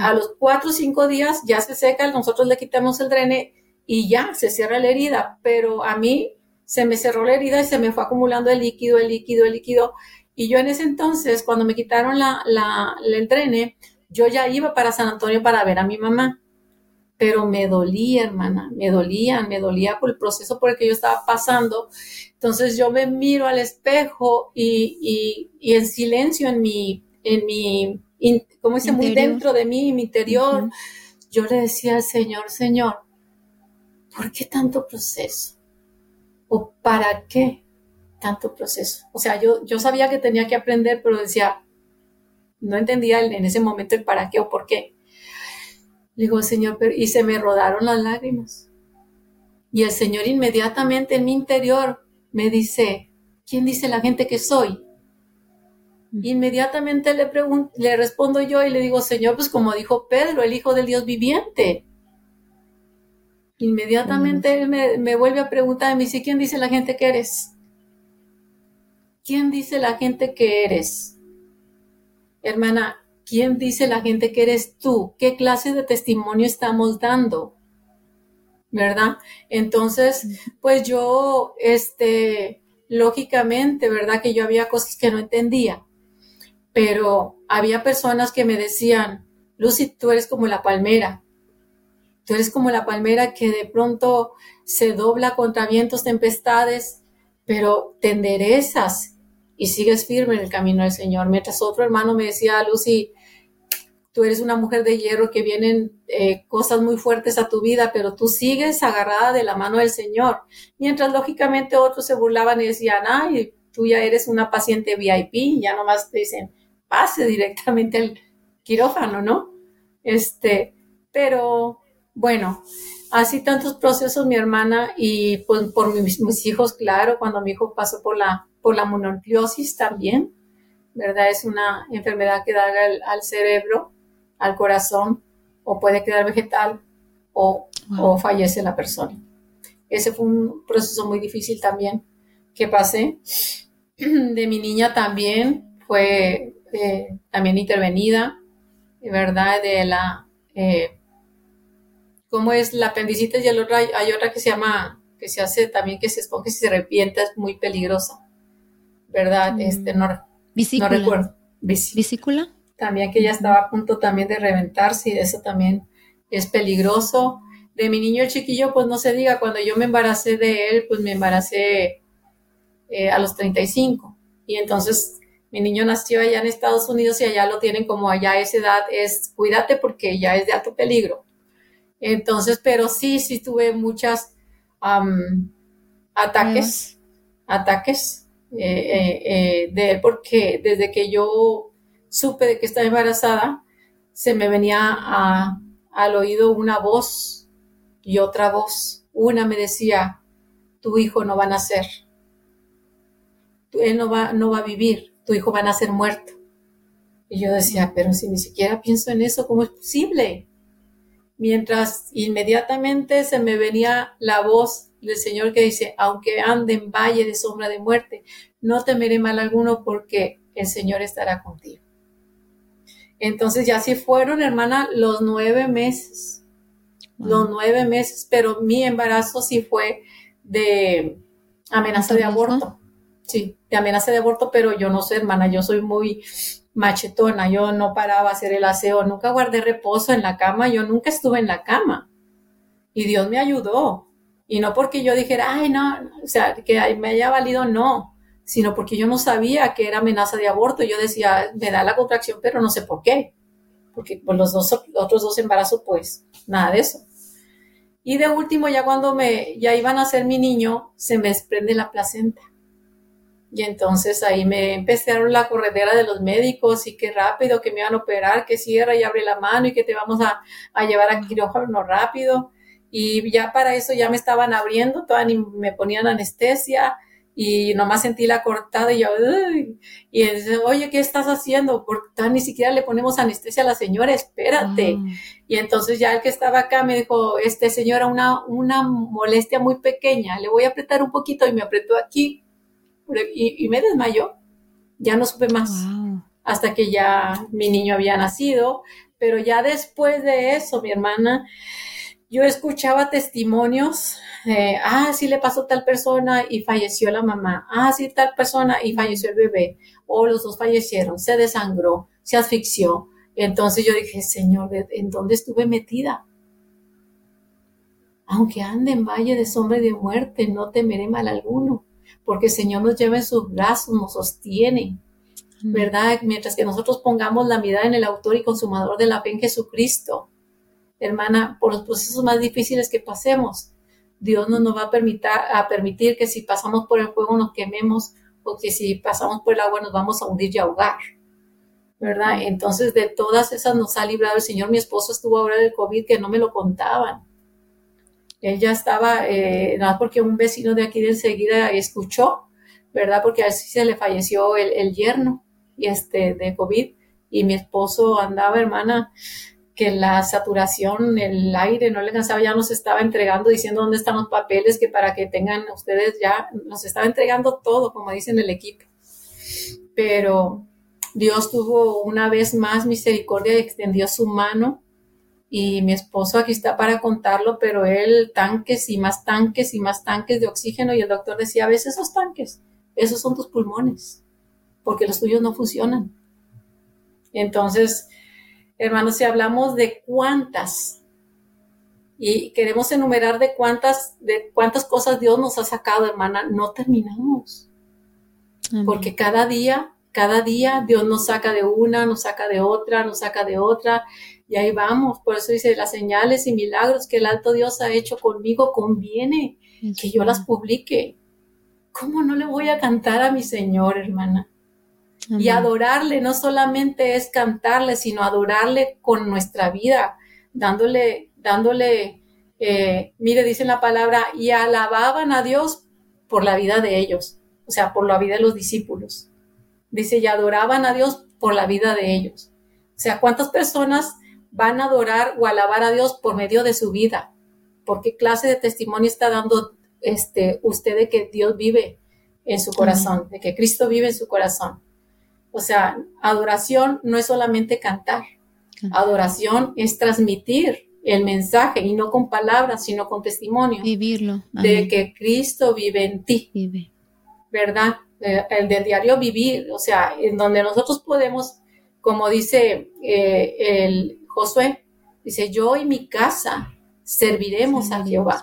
A los cuatro o cinco días ya se seca, nosotros le quitamos el drene y ya se cierra la herida, pero a mí se me cerró la herida y se me fue acumulando el líquido, el líquido, el líquido. Y yo en ese entonces, cuando me quitaron la, la, el drene, yo ya iba para San Antonio para ver a mi mamá. Pero me dolía, hermana, me dolía, me dolía por el proceso por el que yo estaba pasando. Entonces yo me miro al espejo y, y, en silencio, en mi, en mi, como dice, muy dentro de mí, en mi interior, yo le decía al Señor, Señor, ¿por qué tanto proceso? ¿O para qué tanto proceso? O sea, yo, yo sabía que tenía que aprender, pero decía, no entendía en ese momento el para qué o por qué. Le digo, Señor, y se me rodaron las lágrimas. Y el Señor inmediatamente en mi interior me dice, ¿quién dice la gente que soy? Inmediatamente le, le respondo yo y le digo, Señor, pues como dijo Pedro, el Hijo del Dios viviente. Inmediatamente él me, vuelve a preguntar, me dice, ¿quién dice la gente que eres? ¿Quién dice la gente que eres? Hermana, ¿quién dice la gente que eres tú? ¿Qué clase de testimonio estamos dando? ¿Verdad? Entonces, pues yo, este, lógicamente, ¿verdad? Que yo había cosas que no entendía pero había personas que me decían, Lucy, tú eres como la palmera, tú eres como la palmera que de pronto se dobla contra vientos, tempestades, pero te enderezas y sigues firme en el camino del Señor. Mientras otro hermano me decía, Lucy, tú eres una mujer de hierro que vienen eh, cosas muy fuertes a tu vida, pero tú sigues agarrada de la mano del Señor. Mientras lógicamente otros se burlaban y decían, ay, tú ya eres una paciente VIP, ya nomás te dicen, pase directamente al quirófano, ¿no? Este, pero bueno, así tantos procesos mi hermana y pues, por mis, hijos, claro, cuando mi hijo pasó por la, por la mononucleosis también, ¿verdad? Es una enfermedad que da al, cerebro, al corazón, o puede quedar vegetal o, o fallece la persona. Ese fue un proceso muy difícil también que pasé. De mi niña también fue eh, también intervenida, ¿verdad? De la, eh, ¿cómo es la apendicitis? Y el otro, hay, otra que se llama, que se hace también que se esponja y se arrepienta, es muy peligrosa, ¿verdad? Mm. Este, no, no recuerdo. También que ya estaba a punto también de reventarse y eso también es peligroso. De mi niño chiquillo, pues no se diga, cuando yo me embaracé de él, pues me embaracé eh, a los 35. Y entonces mi niño nació allá en Estados Unidos y allá lo tienen como allá esa edad es cuídate porque ya es de alto peligro. Entonces, pero sí, sí tuve muchas ataques, ataques eh, eh, eh, de él porque desde que yo supe de que estaba embarazada, se me venía al oído una voz y otra voz. Una me decía, tu hijo no va a nacer, él no va, no va a vivir tu hijo va a nacer muerto. Y yo decía, pero si ni siquiera pienso en eso, ¿cómo es posible? Mientras inmediatamente se me venía la voz del Señor que dice, aunque ande en valle de sombra de muerte, no temeré mal alguno porque el Señor estará contigo. Entonces ya sí fueron, hermana, los nueve meses, los nueve meses, pero mi embarazo sí fue de amenaza de aborto. Sí, de amenaza de aborto, pero yo no sé, hermana, yo soy muy machetona, yo no paraba a hacer el aseo, nunca guardé reposo en la cama, yo nunca estuve en la cama. Y Dios me ayudó. Y no porque yo dijera, ay, no, o sea, que me haya valido, no, sino porque yo no sabía que era amenaza de aborto. Yo decía, me da la contracción, pero no sé por qué. Porque por los dos, otros dos embarazos, pues, nada de eso. Y de último, ya cuando me, ya iban a ser mi niño, se me desprende la placenta. Y entonces ahí me empezaron la corredera de los médicos y qué rápido que me iban a operar, que cierra y abre la mano y que te vamos a, llevar a quirófano rápido. Y ya para eso ya me estaban abriendo, todavía me ponían anestesia y nomás sentí la cortada y yo, y dice, oye, ¿qué estás haciendo? Porque ni siquiera le ponemos anestesia a la señora, espérate. Ah. Y entonces ya el que estaba acá me dijo, este señora, una, una molestia muy pequeña, le voy a apretar un poquito y me apretó aquí y, me desmayó. Ya no supe más hasta que ya mi niño había nacido. Pero ya después de eso, mi hermana, yo escuchaba testimonios, ah, sí le pasó tal persona y falleció la mamá, ah, sí tal persona y falleció el bebé, o los dos fallecieron, se desangró, se asfixió. Entonces yo dije, Señor, ¿en dónde estuve metida? Aunque ande en valle de sombra y de muerte, no temeré mal alguno porque el Señor nos lleva en sus brazos, nos sostiene, ¿verdad? Mientras que nosotros pongamos la mirada en el autor y consumador de la fe en Jesucristo, hermana, por los procesos más difíciles que pasemos, Dios no nos va a permitir, a permitir que si pasamos por el fuego nos quememos o que si pasamos por el agua nos vamos a hundir y ahogar. ¿verdad? Entonces de todas esas nos ha librado el Señor. Mi esposo estuvo ahora del COVID que no me lo contaban. Él ya estaba, eh, nada porque un vecino de aquí de enseguida escuchó, ¿verdad? Porque así se le falleció el, el yerno y este, de COVID y mi esposo andaba, hermana, que la saturación, el aire no le cansaba, ya nos estaba entregando diciendo dónde están los papeles, que para que tengan ustedes ya, nos estaba entregando todo, como dicen el equipo. Pero Dios tuvo una vez más misericordia y extendió su mano y mi esposo aquí está para contarlo, pero él tanques y más tanques y más tanques de oxígeno y el doctor decía, a veces esos tanques, esos son tus pulmones, porque los tuyos no funcionan. Entonces, hermanos, si hablamos de cuántas y queremos enumerar de cuántas, de cuántas cosas Dios nos ha sacado, hermana, no terminamos. Porque cada día, cada día Dios nos saca de una, nos saca de otra, nos saca de otra, y ahí vamos. Por eso dice, las señales y milagros que el alto Dios ha hecho conmigo conviene que yo las publique. ¿Cómo no le voy a cantar a mi Señor, hermana? Y adorarle no solamente es cantarle, sino adorarle con nuestra vida, dándole, dándole, eh, mire, dice la palabra, y alababan a Dios por la vida de ellos, o sea, por la vida de los discípulos. Dice, y adoraban a Dios por la vida de ellos. O sea, ¿cuántas personas van a adorar o alabar a Dios por medio de su vida? ¿Por qué clase de testimonio está dando este, usted de que Dios vive en su corazón, de que Cristo vive en su corazón? O sea, adoración no es solamente cantar. Adoración es transmitir el mensaje y no con palabras, sino con testimonio. Vivirlo. De que Cristo vive en ti. Vive. ¿Verdad? Eh, el del diario vivir, o sea, en donde nosotros podemos, como dice eh, el Josué, dice, yo y mi casa serviremos, a Jehová.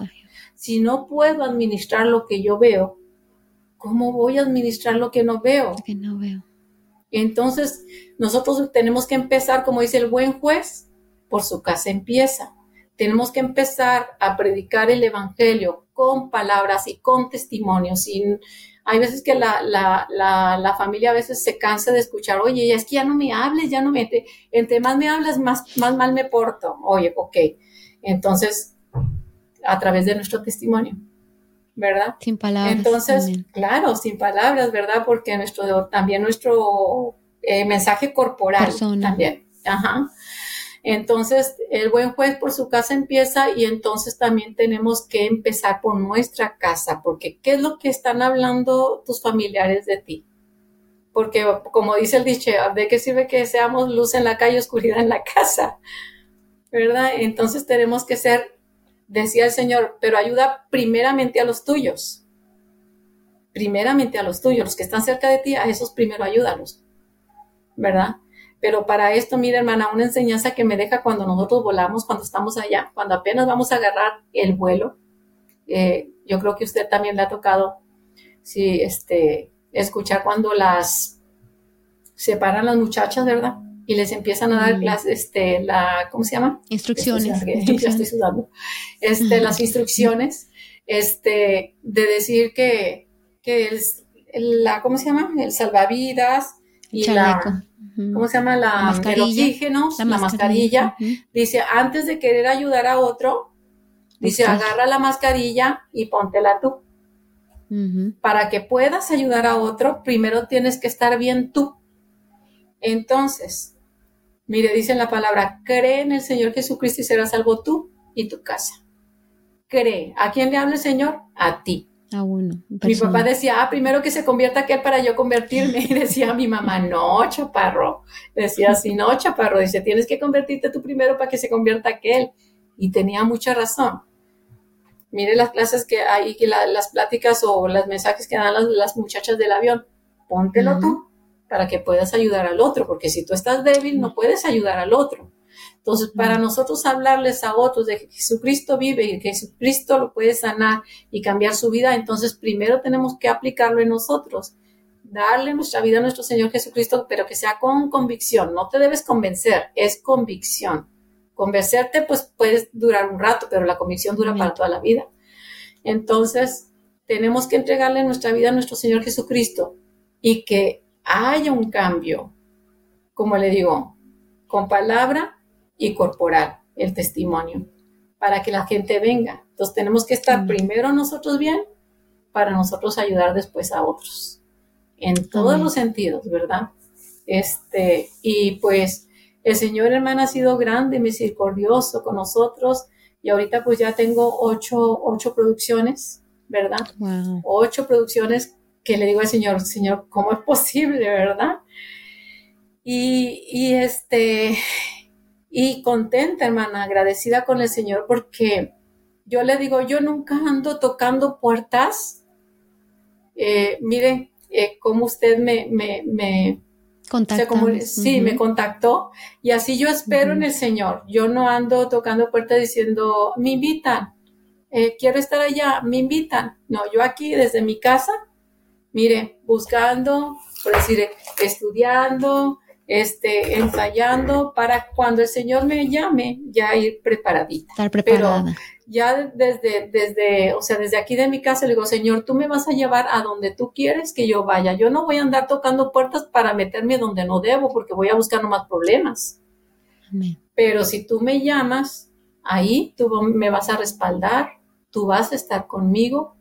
Si no puedo administrar lo que yo veo, ¿cómo voy a administrar lo que no veo? Que no veo. Entonces, nosotros tenemos que empezar, como dice el buen juez, por su casa empieza. Tenemos que empezar a predicar el Evangelio con palabras y con testimonios. Y hay veces que la, la, la, familia a veces se cansa de escuchar, oye, es que ya no me hables, ya no me... entre más me hablas, más, más mal me porto. Oye, ok. Entonces, a través de nuestro testimonio. ¿verdad? Sin palabras. Entonces, claro, sin palabras, ¿verdad? Porque nuestro, también nuestro eh, mensaje corporal también. Ajá. Entonces, el buen juez por su casa empieza y entonces también tenemos que empezar por nuestra casa, porque ¿qué es lo que están hablando tus familiares de ti? Porque como dice el dicho, ¿de qué sirve que seamos luz en la calle, oscuridad en la casa? ¿Verdad? Entonces tenemos que ser decía el Señor, pero ayuda primeramente a los tuyos. Primeramente a los tuyos, los que están cerca de ti, a esos primero ayúdalos. ¿Verdad? Pero para esto, mira, hermana, una enseñanza que me deja cuando nosotros volamos, cuando estamos allá, cuando apenas vamos a agarrar el vuelo. Eh, yo creo que usted también le ha tocado, sí, este, escuchar cuando las separan las muchachas, ¿verdad? y les empiezan a dar las, este, la, ¿cómo se llama? Instrucciones. estoy sudando. Este, las instrucciones, este, de decir que, que el, la, ¿cómo se llama? El salvavidas y la, ¿cómo se llama? La, el oxígeno, la, mascarilla. Dice, antes de querer ayudar a otro, dice, agarra la mascarilla y póntela tú. Para que puedas ayudar a otro, primero tienes que estar bien tú. Entonces, Mire, dice la palabra, cree en el Señor Jesucristo y serás salvo tú y tu casa. Cree. ¿A quién le habla el Señor? A ti. Ah. Mi papá decía, ah, primero que se convierta aquel para yo convertirme. Y decía mi mamá, no, chaparro. Decía así, no, chaparro. Dice, tienes que convertirte tú primero para que se convierta aquel. Y tenía mucha razón. Mire las clases que hay, que las pláticas o los mensajes que dan las, muchachas del avión. Póntelo tú para que puedas ayudar al otro, porque si tú estás débil no puedes ayudar al otro. Entonces, para nosotros hablarles a otros de que Jesucristo vive y que Jesucristo lo puede sanar y cambiar su vida, entonces primero tenemos que aplicarlo en nosotros, darle nuestra vida a nuestro Señor Jesucristo, pero que sea con convicción. No te debes convencer, es convicción. Convencerte, pues puedes durar un rato, pero la convicción dura para toda la vida. Entonces, tenemos que entregarle nuestra vida a nuestro Señor Jesucristo y que haya un cambio como le digo, con palabra y corporal, el testimonio, para que la gente venga. Entonces tenemos que estar primero nosotros bien para nosotros ayudar después a otros, en todos los sentidos, ¿verdad? Este, y pues el Señor, hermana, ha sido grande, misericordioso con nosotros, y ahorita pues ya tengo ocho, ocho producciones, ¿verdad? Ocho producciones que le digo al Señor, Señor, ¿cómo es posible, verdad? Y, y este, y contenta, hermana, agradecida con el Señor porque yo le digo, yo nunca ando tocando puertas. Eh, mire, eh, como usted me, me, me sí, me contactó y así yo espero en el Señor. Yo no ando tocando puertas diciendo, me invitan, eh, quiero estar allá, me invitan. No, yo aquí desde mi casa, mire, buscando, por decir, estudiando, este, ensayando para cuando el Señor me llame, ya ir preparadita. Estar preparada. Pero ya desde, desde, o sea, desde aquí de mi casa le digo, Señor, tú me vas a llevar a donde tú quieres que yo vaya. Yo no voy a andar tocando puertas para meterme donde no debo, porque voy a buscar más problemas. Pero si tú me llamas, ahí tú me vas a respaldar, tú vas a estar conmigo,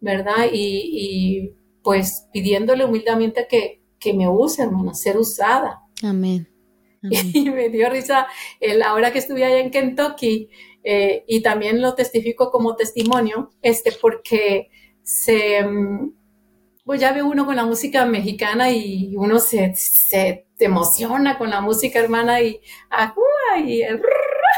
¿verdad? Y, y pues pidiéndole humildemente que, que me use, hermana, ser usada. Amén. Y me dio risa la hora que estuve allá en Kentucky eh, y también lo testifico como testimonio, este, porque se, mm, pues ya ve uno con la música mexicana y uno se, se emociona con la música hermana y, y el,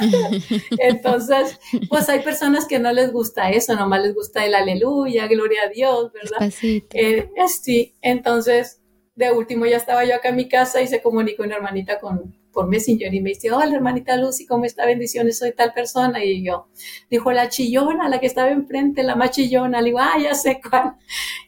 entonces, pues hay personas que no les gusta eso, nomás les gusta el aleluya, gloria a Dios, ¿verdad? Eh, sí, entonces de último ya estaba yo acá en mi casa y se comunicó una hermanita con, por Messenger y me dice, hola hermanita Lucy, ¿cómo está? Bendiciones, soy tal persona. Y yo, dijo, la chillona, la que estaba enfrente, la más chillona. Le digo, ah, ya sé cuál.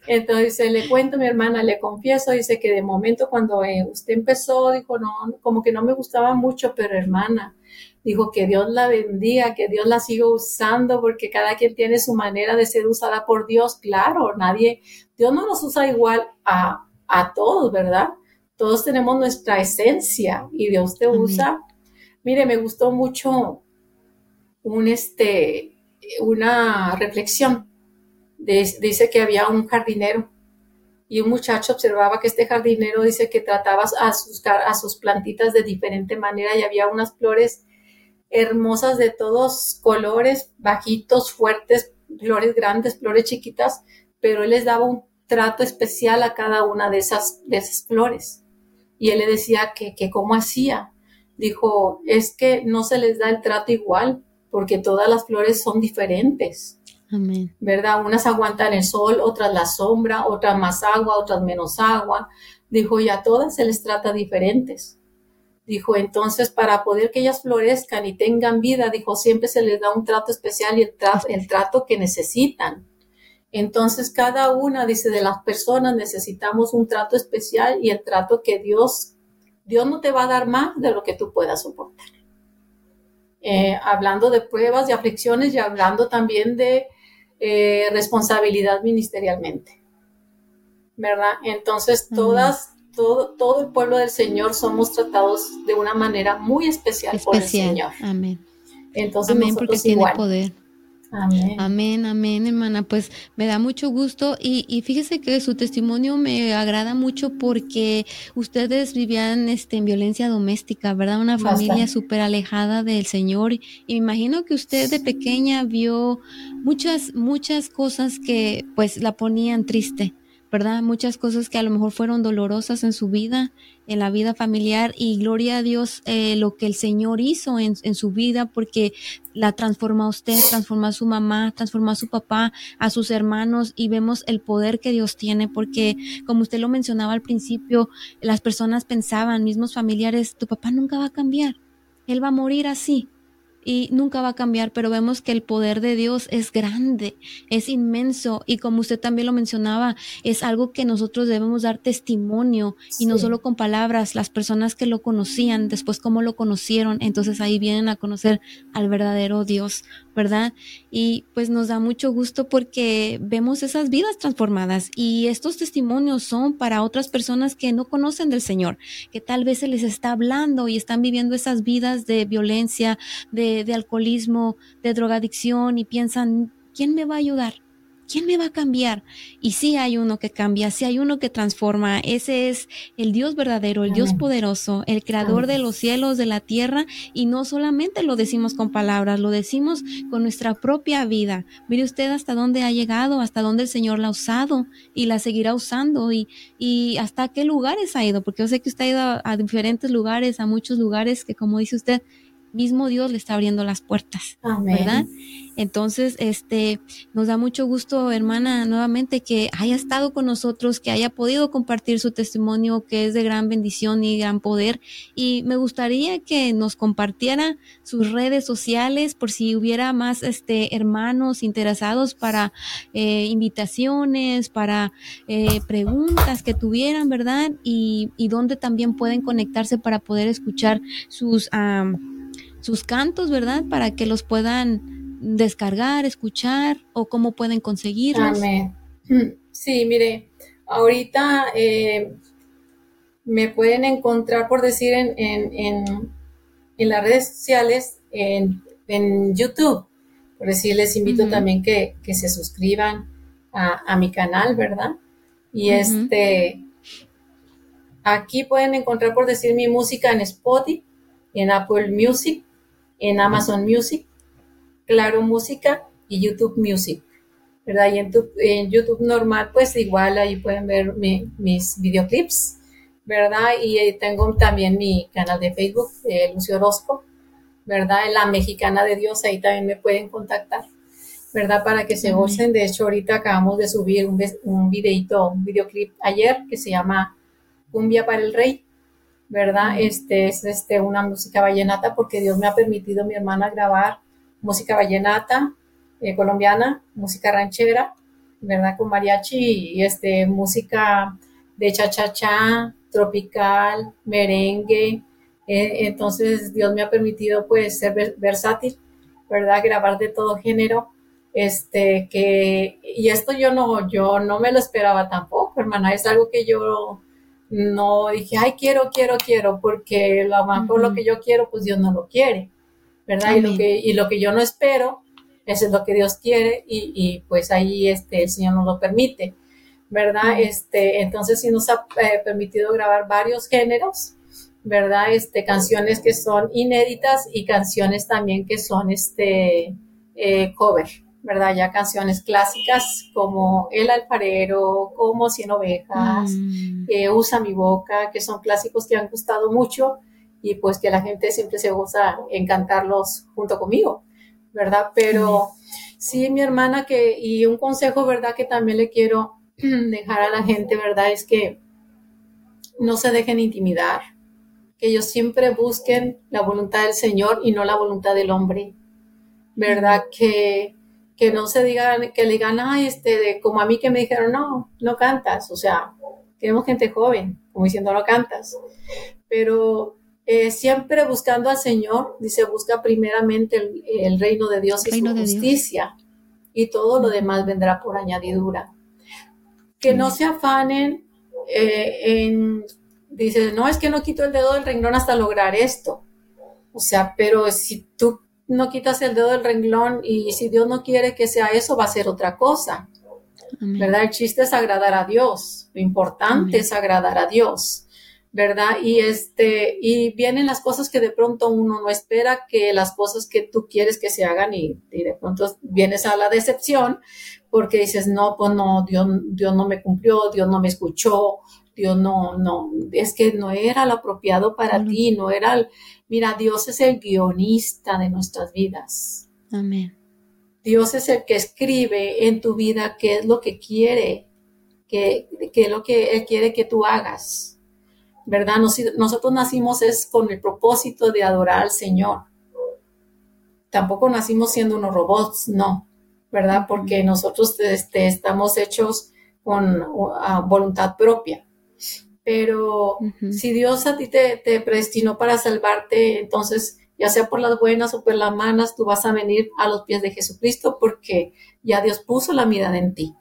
Entonces le cuento a mi hermana, le confieso, dice que de momento cuando eh, usted empezó, dijo, no, como que no me gustaba mucho, pero hermana, dijo que Dios la bendiga, que Dios la siga usando, porque cada quien tiene su manera de ser usada por Dios. Claro, nadie, Dios no nos usa igual a a todos, ¿verdad? Todos tenemos nuestra esencia y Dios te usa. Mire, me gustó mucho un, este, una reflexión. dice que había un jardinero y un muchacho observaba que este jardinero dice que trataba a sus, a sus plantitas de diferente manera y había unas flores hermosas de todos colores, bajitos, fuertes, flores grandes, flores chiquitas, pero él les daba un trato especial a cada una de esas, de esas flores. Y él le decía que, que cómo hacía. Dijo, es que no se les da el trato igual, porque todas las flores son diferentes. Amén. ¿Verdad? Unas aguantan el sol, otras la sombra, otras más agua, otras menos agua. Dijo, y a todas se les trata diferentes. Dijo, entonces, para poder que ellas florezcan y tengan vida, dijo, siempre se les da un trato especial y el, el trato que necesitan. Entonces, cada una, dice, de las personas necesitamos un trato especial y el trato que Dios, Dios no te va a dar más de lo que tú puedas soportar. Eh, hablando de pruebas, de aflicciones y hablando también de eh, responsabilidad ministerialmente. ¿Verdad? Entonces, todas, todo, todo el pueblo del Señor somos tratados de una manera muy especial, por el Señor. Amén. Entonces, Amén, porque tiene poder. Amén. Amén, hermana. Pues me da mucho gusto y, fíjese que su testimonio me agrada mucho porque ustedes vivían este, en violencia doméstica, ¿verdad? Una familia súper alejada del Señor y me imagino que usted de pequeña vio muchas, muchas cosas que pues la ponían triste. ¿Verdad? Muchas cosas que a lo mejor fueron dolorosas en su vida, en la vida familiar y gloria a Dios eh, lo que el Señor hizo en, su vida porque la transformó a usted, transformó a su mamá, transformó a su papá, a sus hermanos y vemos el poder que Dios tiene porque como usted lo mencionaba al principio, las personas pensaban, mismos familiares, tu papá nunca va a cambiar, él va a morir así. Y nunca va a cambiar, pero vemos que el poder de Dios es grande, es inmenso y como usted también lo mencionaba, es algo que nosotros debemos dar testimonio y no solo con palabras, las personas que lo conocían, después cómo lo conocieron, entonces ahí vienen a conocer al verdadero Dios, ¿verdad? Y pues nos da mucho gusto porque vemos esas vidas transformadas y estos testimonios son para otras personas que no conocen del Señor, que tal vez se les está hablando y están viviendo esas vidas de violencia, de, alcoholismo, de drogadicción y piensan, ¿quién me va a ayudar? ¿Quién me va a cambiar? Y sí hay uno que cambia, sí hay uno que transforma. Ese es el Dios verdadero, el Dios poderoso, el creador de los cielos, de la tierra. Y no solamente lo decimos con palabras, lo decimos con nuestra propia vida. Mire usted hasta dónde ha llegado, hasta dónde el Señor la ha usado y la seguirá usando y, y hasta qué lugares ha ido, porque yo sé que usted ha ido a, a diferentes lugares, a muchos lugares que como dice usted, mismo Dios le está abriendo las puertas, ¿verdad? Entonces, este, nos da mucho gusto, hermana, nuevamente que haya estado con nosotros, que haya podido compartir su testimonio, que es de gran bendición y gran poder. Y me gustaría que nos compartiera sus redes sociales por si hubiera más, este, hermanos interesados para eh, invitaciones, para eh, preguntas que tuvieran, ¿verdad? Y, y donde también pueden conectarse para poder escuchar sus sus cantos, ¿verdad? Para que los puedan descargar, escuchar o cómo pueden conseguirlos. Amén. Sí, mire, ahorita eh, me pueden encontrar, por decir, en, en, en, las redes sociales, en, YouTube. Por decir, les invito también que, que, se suscriban a, a, mi canal, ¿verdad? Y este, aquí pueden encontrar, por decir, mi música en Spotify, en Apple Music, en Amazon Music, Claro Música y YouTube Music. ¿verdad? Y en, YouTube normal, pues igual ahí pueden ver mis videoclips, ¿verdad? Y tengo también mi canal de Facebook, eh, Lucio Orozco, ¿verdad? En la Mexicana de Dios, ahí también me pueden contactar, ¿verdad? Para que se gocen. De hecho, ahorita acabamos de subir un, un videito, un videoclip ayer que se llama Cumbia para el Rey, ¿verdad? Este es este, una música vallenata porque Dios me ha permitido, mi hermana, grabar música vallenata eh, colombiana, música ranchera, ¿verdad? Con mariachi y este, música de cha-cha-cha, tropical, merengue. Eh, entonces Dios me ha permitido pues ser versátil, ¿verdad? Grabar de todo género. Este, que, y esto yo no, yo no me lo esperaba tampoco, hermana, es algo que yo no dije, ay, quiero, quiero, quiero, porque lo más por lo que yo quiero, pues Dios no lo quiere, ¿verdad? Y lo, que, y lo que yo no espero, eso es lo que Dios quiere y, y pues ahí este, el Señor nos lo permite, ¿verdad? Este, entonces sí nos ha eh, permitido grabar varios géneros, ¿verdad? Este, canciones que son inéditas y canciones también que son este, eh, cover, ¿verdad? Ya canciones clásicas como El alfarero, como Cien ovejas, mm. eh, Usa mi boca, que son clásicos que han gustado mucho y pues que la gente siempre se goza en cantarlos junto conmigo, ¿verdad? Pero sí, mi hermana, que, y un consejo, ¿verdad? Que también le quiero dejar a la gente, ¿verdad? Es que no se dejen intimidar, que ellos siempre busquen la voluntad del Señor y no la voluntad del hombre, ¿verdad? Que que no se digan, que le digan, ay, este, como a mí que me dijeron, no, no cantas, o sea, tenemos gente joven, como diciendo, no cantas, pero eh, siempre buscando al Señor, dice, busca primeramente el, reino de Dios y su justicia, y todo lo demás vendrá por añadidura. Que no se afanen eh, en, dice, no, es que no quito el dedo del renglón hasta lograr esto. O sea, pero si tú no quitas el dedo del renglón y si Dios no quiere que sea eso, va a ser otra cosa. ¿Verdad? El chiste es agradar a Dios. Lo importante es agradar a Dios. ¿Verdad? Y este, y vienen las cosas que de pronto uno no espera que las cosas que tú quieres que se hagan y, de pronto vienes a la decepción porque dices, no, pues no, Dios, Dios no me cumplió, Dios no me escuchó, Dios no, no, es que no era lo apropiado para ti, no era, el, mira, Dios es el guionista de nuestras vidas. Amén. Dios es el que escribe en tu vida qué es lo que quiere, qué, es lo que Él quiere que tú hagas. ¿Verdad? nosotros nacimos es con el propósito de adorar al Señor. tampoco nacimos siendo unos robots, no, ¿verdad? Porque nosotros este, estamos hechos con voluntad propia. Pero si Dios a ti te, te predestinó para salvarte, entonces ya sea por las buenas o por las malas, tú vas a venir a los pies de Jesucristo porque ya Dios puso la mirada en ti.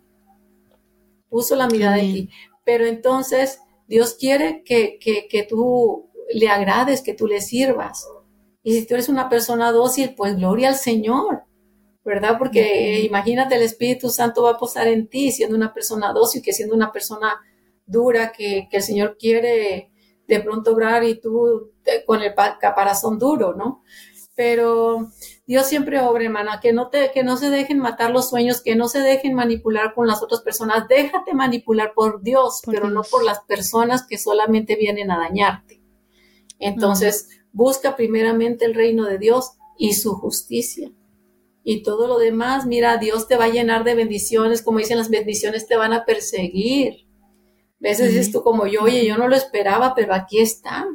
Puso la mirada en ti. Pero entonces Dios quiere que, que, que tú le agrades, que tú le sirvas. Y si tú eres una persona dócil, pues gloria al Señor, ¿verdad? Porque imagínate, el Espíritu Santo va a posar en ti siendo una persona dócil, que siendo una persona dura, que, que el Señor quiere de pronto obrar y tú con el caparazón duro, ¿no? Pero Dios siempre obra, hermana, que no te, que no se dejen matar los sueños, que no se dejen manipular con las otras personas. Déjate manipular por Dios, pero no por las personas que solamente vienen a dañarte. Entonces, busca primeramente el reino de Dios y su justicia. Y todo lo demás, mira, Dios te va a llenar de bendiciones, como dicen las bendiciones te van a perseguir. Veces dices tú como yo, oye, yo no lo esperaba, pero aquí está.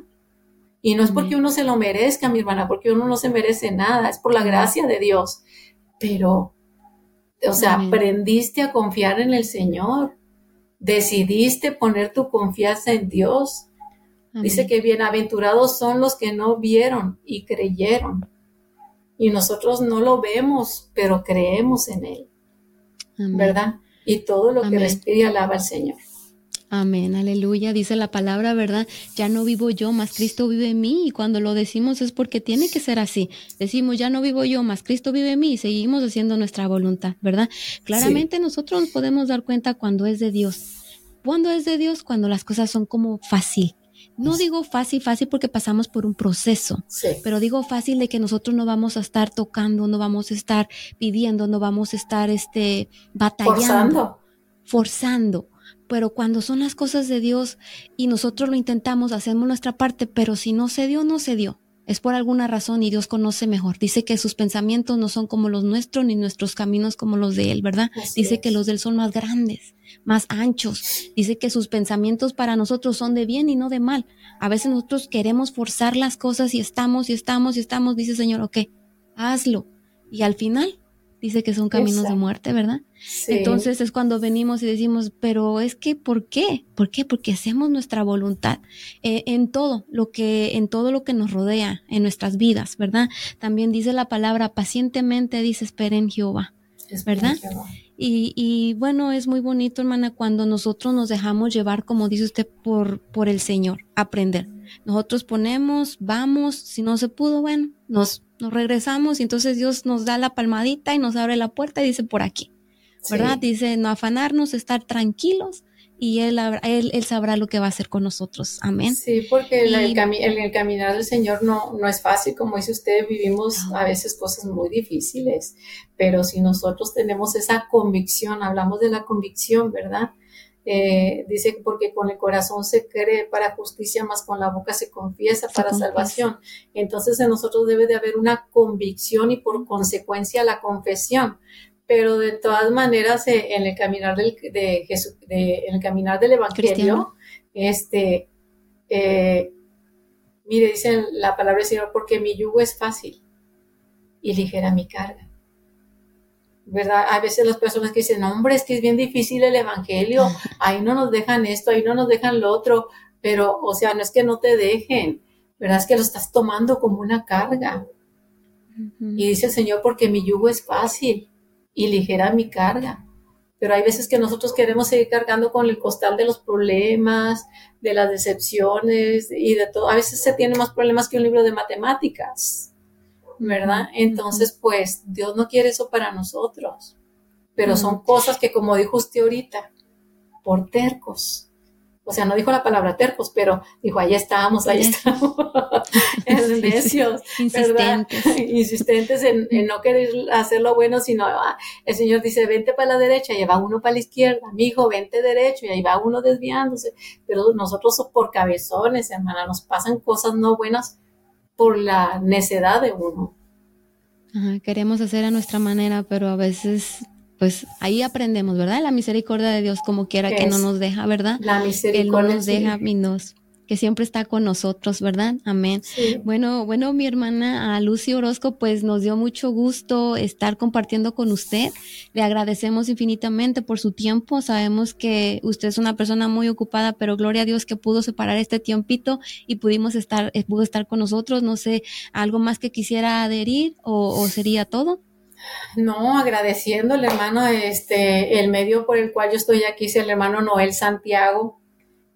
Y no es porque uno se lo merezca, mi hermana, porque uno no se merece nada, es por la gracia de Dios. Pero, o sea, aprendiste a confiar en el Señor, decidiste poner tu confianza en Dios. Dice que bienaventurados son los que no vieron y creyeron. Y nosotros no lo vemos, pero creemos en Él. ¿Verdad? Y todo lo que respira alaba al Señor. Amén, aleluya. Dice la palabra, ¿verdad? Ya no vivo yo, más Cristo vive en mí. Y cuando lo decimos es porque tiene que ser así. Decimos, ya no vivo yo, más Cristo vive en mí. Y seguimos haciendo nuestra voluntad, ¿verdad? Claramente nosotros nos podemos dar cuenta cuando es de Dios. ¿Cuándo es de Dios? Cuando las cosas son como fácil. No digo fácil, fácil porque pasamos por un proceso, pero digo fácil de que nosotros no vamos a estar tocando, no vamos a estar pidiendo, no vamos a estar este, batallando, forzando. forzando pero cuando son las cosas de Dios y nosotros lo intentamos, hacemos nuestra parte, pero si no se dio, no se dio. Es por alguna razón y Dios conoce mejor. Dice que sus pensamientos no son como los nuestros ni nuestros caminos como los de Él, ¿verdad? Dice que los de Él son más grandes, más anchos. Dice que sus pensamientos para nosotros son de bien y no de mal. A veces nosotros queremos forzar las cosas y estamos y estamos y estamos. Dice Señor, ok, hazlo. Y al final dice que son caminos de muerte, ¿verdad? Entonces es cuando venimos y decimos, pero es que, ¿por qué? ¿Por qué? Porque hacemos nuestra voluntad eh, en todo lo que, en todo lo que nos rodea, en nuestras vidas, ¿verdad? También dice la palabra, pacientemente dice, esperen en Jehová, ¿verdad? Y, y, bueno, es muy bonito, hermana, cuando nosotros nos dejamos llevar, como dice usted, por, por el Señor, aprender. Nosotros ponemos, vamos, si no se pudo, bueno, nos nos regresamos y entonces Dios nos da la palmadita y nos abre la puerta y dice por aquí, ¿verdad? Dice no afanarnos, estar tranquilos y él, él, él, sabrá lo que va a hacer con nosotros. Amén. Sí, porque el, el, caminar del Señor no, no es fácil, como dice usted, vivimos a veces cosas muy difíciles, pero si nosotros tenemos esa convicción, hablamos de la convicción, ¿verdad? Eh, dice porque con el corazón se cree para justicia, más con la boca se confiesa para salvación. Entonces en nosotros debe de haber una convicción y por consecuencia la confesión. Pero de todas maneras, eh, en el caminar del, de Jesús, en el caminar del Evangelio, este, eh, mire, dice la palabra del Señor, porque mi yugo es fácil y ligera mi carga. ¿Verdad? A veces las personas que dicen, hombre, es que es bien difícil el Evangelio, ahí no nos dejan esto, ahí no nos dejan lo otro, pero, o sea, no es que no te dejen, ¿verdad? Es que lo estás tomando como una carga. Y dice el Señor, porque mi yugo es fácil y ligera mi carga. Pero hay veces que nosotros queremos seguir cargando con el costal de los problemas, de las decepciones y de todo. A veces se tiene más problemas que un libro de matemáticas. ¿Verdad? Entonces, pues Dios no quiere eso para nosotros, pero son cosas que, como dijo usted ahorita, por tercos. O sea, no dijo la palabra tercos, pero dijo, ahí estamos, ahí estamos. en necios, Insistentes. Insistentes en, no querer hacer lo bueno, sino ah, el Señor dice, vente para la derecha y va uno para la izquierda. Mi hijo, vente derecho y ahí va uno desviándose. Pero nosotros por cabezones, hermana, nos pasan cosas no buenas por la necedad de uno. queremos hacer a nuestra manera, pero a veces, pues ahí aprendemos, ¿verdad? La misericordia de Dios, como quiera que no nos deja, ¿verdad? La misericordia. Él no nos deja y nos, que siempre está con nosotros, ¿verdad? Amén. Bueno, bueno, mi hermana a Lucy Orozco, pues nos dio mucho gusto estar compartiendo con usted. Le agradecemos infinitamente por su tiempo. Sabemos que usted es una persona muy ocupada, pero gloria a Dios que pudo separar este tiempito y pudimos estar, eh, pudo estar con nosotros. No sé, algo más que quisiera adherir o, o sería todo. No, agradeciéndole, hermano, este, el medio por el cual yo estoy aquí es el hermano Noel Santiago,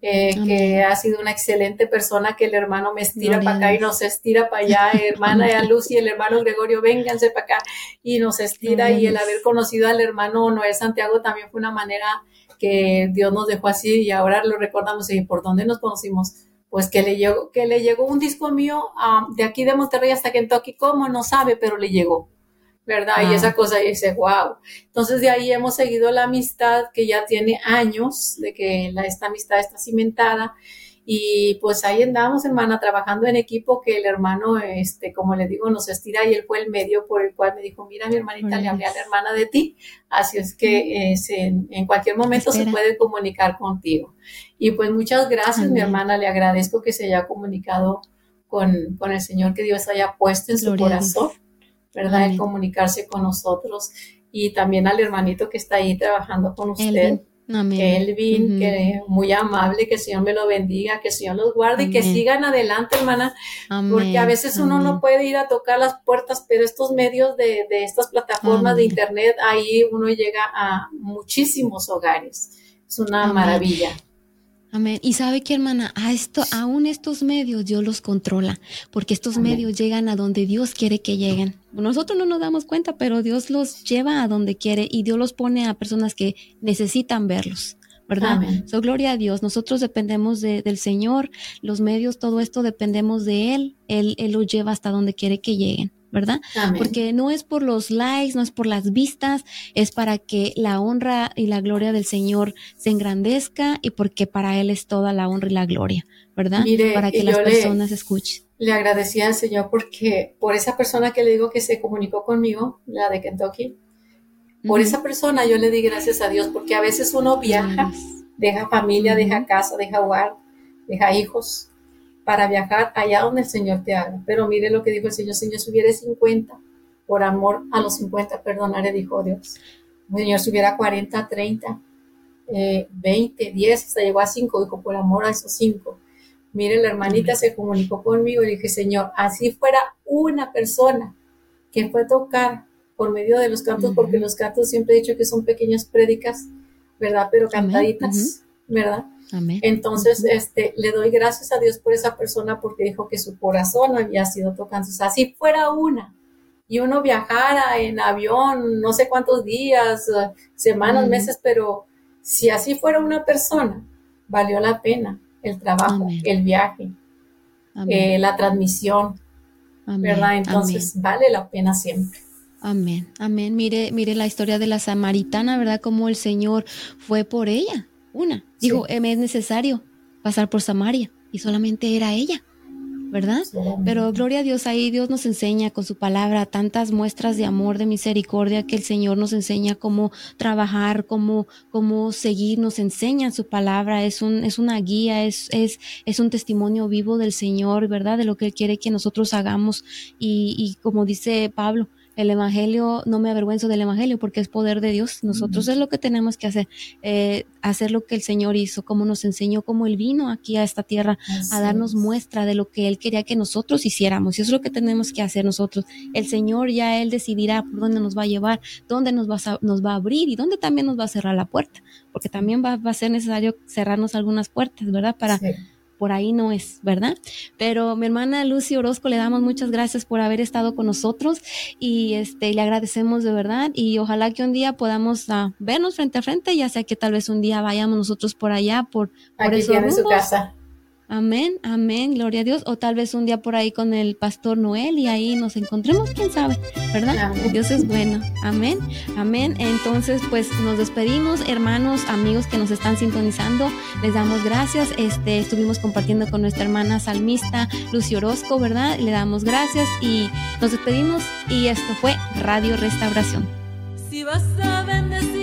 eh, que ha sido una excelente persona, que el hermano me estira para acá y nos estira para allá, hermana de Luz y el hermano Gregorio, vénganse para acá y nos estira. Y el haber conocido al hermano Noel Santiago también fue una manera que Dios nos dejó así y ahora lo recordamos y por dónde nos conocimos pues que le llegó, que le llegó un disco mío ah, de aquí de Monterrey hasta Kentucky, ¿cómo? No sabe, pero le llegó. ¿Verdad? Y esa cosa y dice, wow. Entonces de ahí hemos seguido la amistad que ya tiene años, de que la, esta amistad está cimentada. Y pues ahí andamos, hermana, trabajando en equipo que el hermano, este, como le digo, nos estira y él fue el medio por el cual me dijo, mira, mi hermanita, le hablé a la hermana de ti. Así es que eh, en, cualquier momento se puede comunicar contigo. Y pues muchas gracias, mi hermana, le agradezco que se haya comunicado con, con el Señor que Dios haya puesto en su corazón ¿verdad? El comunicarse con nosotros y también al hermanito que está ahí trabajando con usted. Elvin, que muy amable, que el Señor me lo bendiga, que el Señor los guarde y que sigan adelante, hermana, porque a veces uno no puede ir a tocar las puertas, pero estos medios de, de estas plataformas de internet, ahí uno llega a muchísimos hogares. Es una maravilla. Amén. Y sabe que, hermana, a esto, aún estos medios Dios los controla, porque estos medios llegan a donde Dios quiere que lleguen. Nosotros no nos damos cuenta, pero Dios los lleva a donde quiere y Dios los pone a personas que necesitan verlos. ¿verdad? So, gloria a Dios. Nosotros dependemos del Señor, los medios, todo esto dependemos de Él. Él, Él los lleva hasta donde quiere que lleguen. ¿verdad? Porque no es por los likes, no es por las vistas, es para que la honra y la gloria del Señor se engrandezca y porque para Él es toda la honra y la gloria, ¿verdad? para que las personas escuchen. Le agradecía al Señor porque por esa persona que le digo que se comunicó conmigo, la de Kentucky, por esa persona yo le di gracias a Dios porque a veces uno viaja, deja familia, deja casa, deja hogar, deja hijos para viajar allá donde el Señor te haga. Pero mire lo que dijo el Señor, Señor, si hubiera 50, por amor a los 50, perdonaré, dijo Dios. Señor, si hubiera 40, 30, 20, 10, hasta llegó a 5, dijo, por amor a esos 5. Mire, la hermanita se comunicó conmigo y dije, Señor, así fuera una persona que fue a tocar por medio de los cantos, porque los cantos siempre he dicho que son pequeñas prédicas, ¿verdad? Pero cantaditas, ¿verdad? Entonces, este, le doy gracias a Dios por esa persona porque dijo que su corazón había sido tocando. O sea, si fuera una. Y uno viajara en avión no sé cuántos días, semanas, meses, pero si así fuera una persona, valió la pena el trabajo, el viaje, eh, la transmisión, ¿verdad? Entonces, vale la pena siempre. Amén, amén. Mire, mire la historia de la samaritana, ¿verdad? Como el Señor fue por ella una. Dijo, em, es necesario pasar por Samaria y solamente era ella, ¿verdad? Pero gloria a Dios, ahí Dios nos enseña con su palabra tantas muestras de amor, de misericordia, que el Señor nos enseña cómo trabajar, cómo, cómo seguir, nos enseña su palabra, es, un, es una guía, es, es, es un testimonio vivo del Señor, ¿verdad? De lo que Él quiere que nosotros hagamos. Y, y como dice Pablo, el Evangelio, no me avergüenzo del Evangelio porque es poder de Dios. Nosotros es lo que tenemos que hacer, eh, hacer lo que el Señor hizo, como nos enseñó, como Él vino aquí a esta tierra a darnos muestra de lo que Él quería que nosotros hiciéramos. Y eso es lo que tenemos que hacer nosotros. El Señor ya Él decidirá por dónde nos va a llevar, dónde nos va a, nos va a abrir y dónde también nos va a cerrar la puerta, porque también va, a ser necesario cerrarnos algunas puertas, ¿verdad? Para por ahí no es, ¿verdad? Pero mi hermana Lucy Orozco le damos muchas gracias por haber estado con nosotros y este le agradecemos de verdad y ojalá que un día podamos ah, vernos frente a frente, ya sea que tal vez un día vayamos nosotros por allá por por Aquí tiene su casa. Amén, amén, gloria a Dios. O tal vez un día por ahí con el pastor Noel y ahí nos encontremos, quién sabe, ¿verdad? Dios es bueno. Amén, amén. Entonces, pues nos despedimos, hermanos, amigos que nos están sintonizando. Les damos gracias. Este, estuvimos compartiendo con nuestra hermana salmista Lucy Orozco, ¿verdad? Le damos gracias y nos despedimos. Y esto fue Radio Restauración. Si vas a bendecir,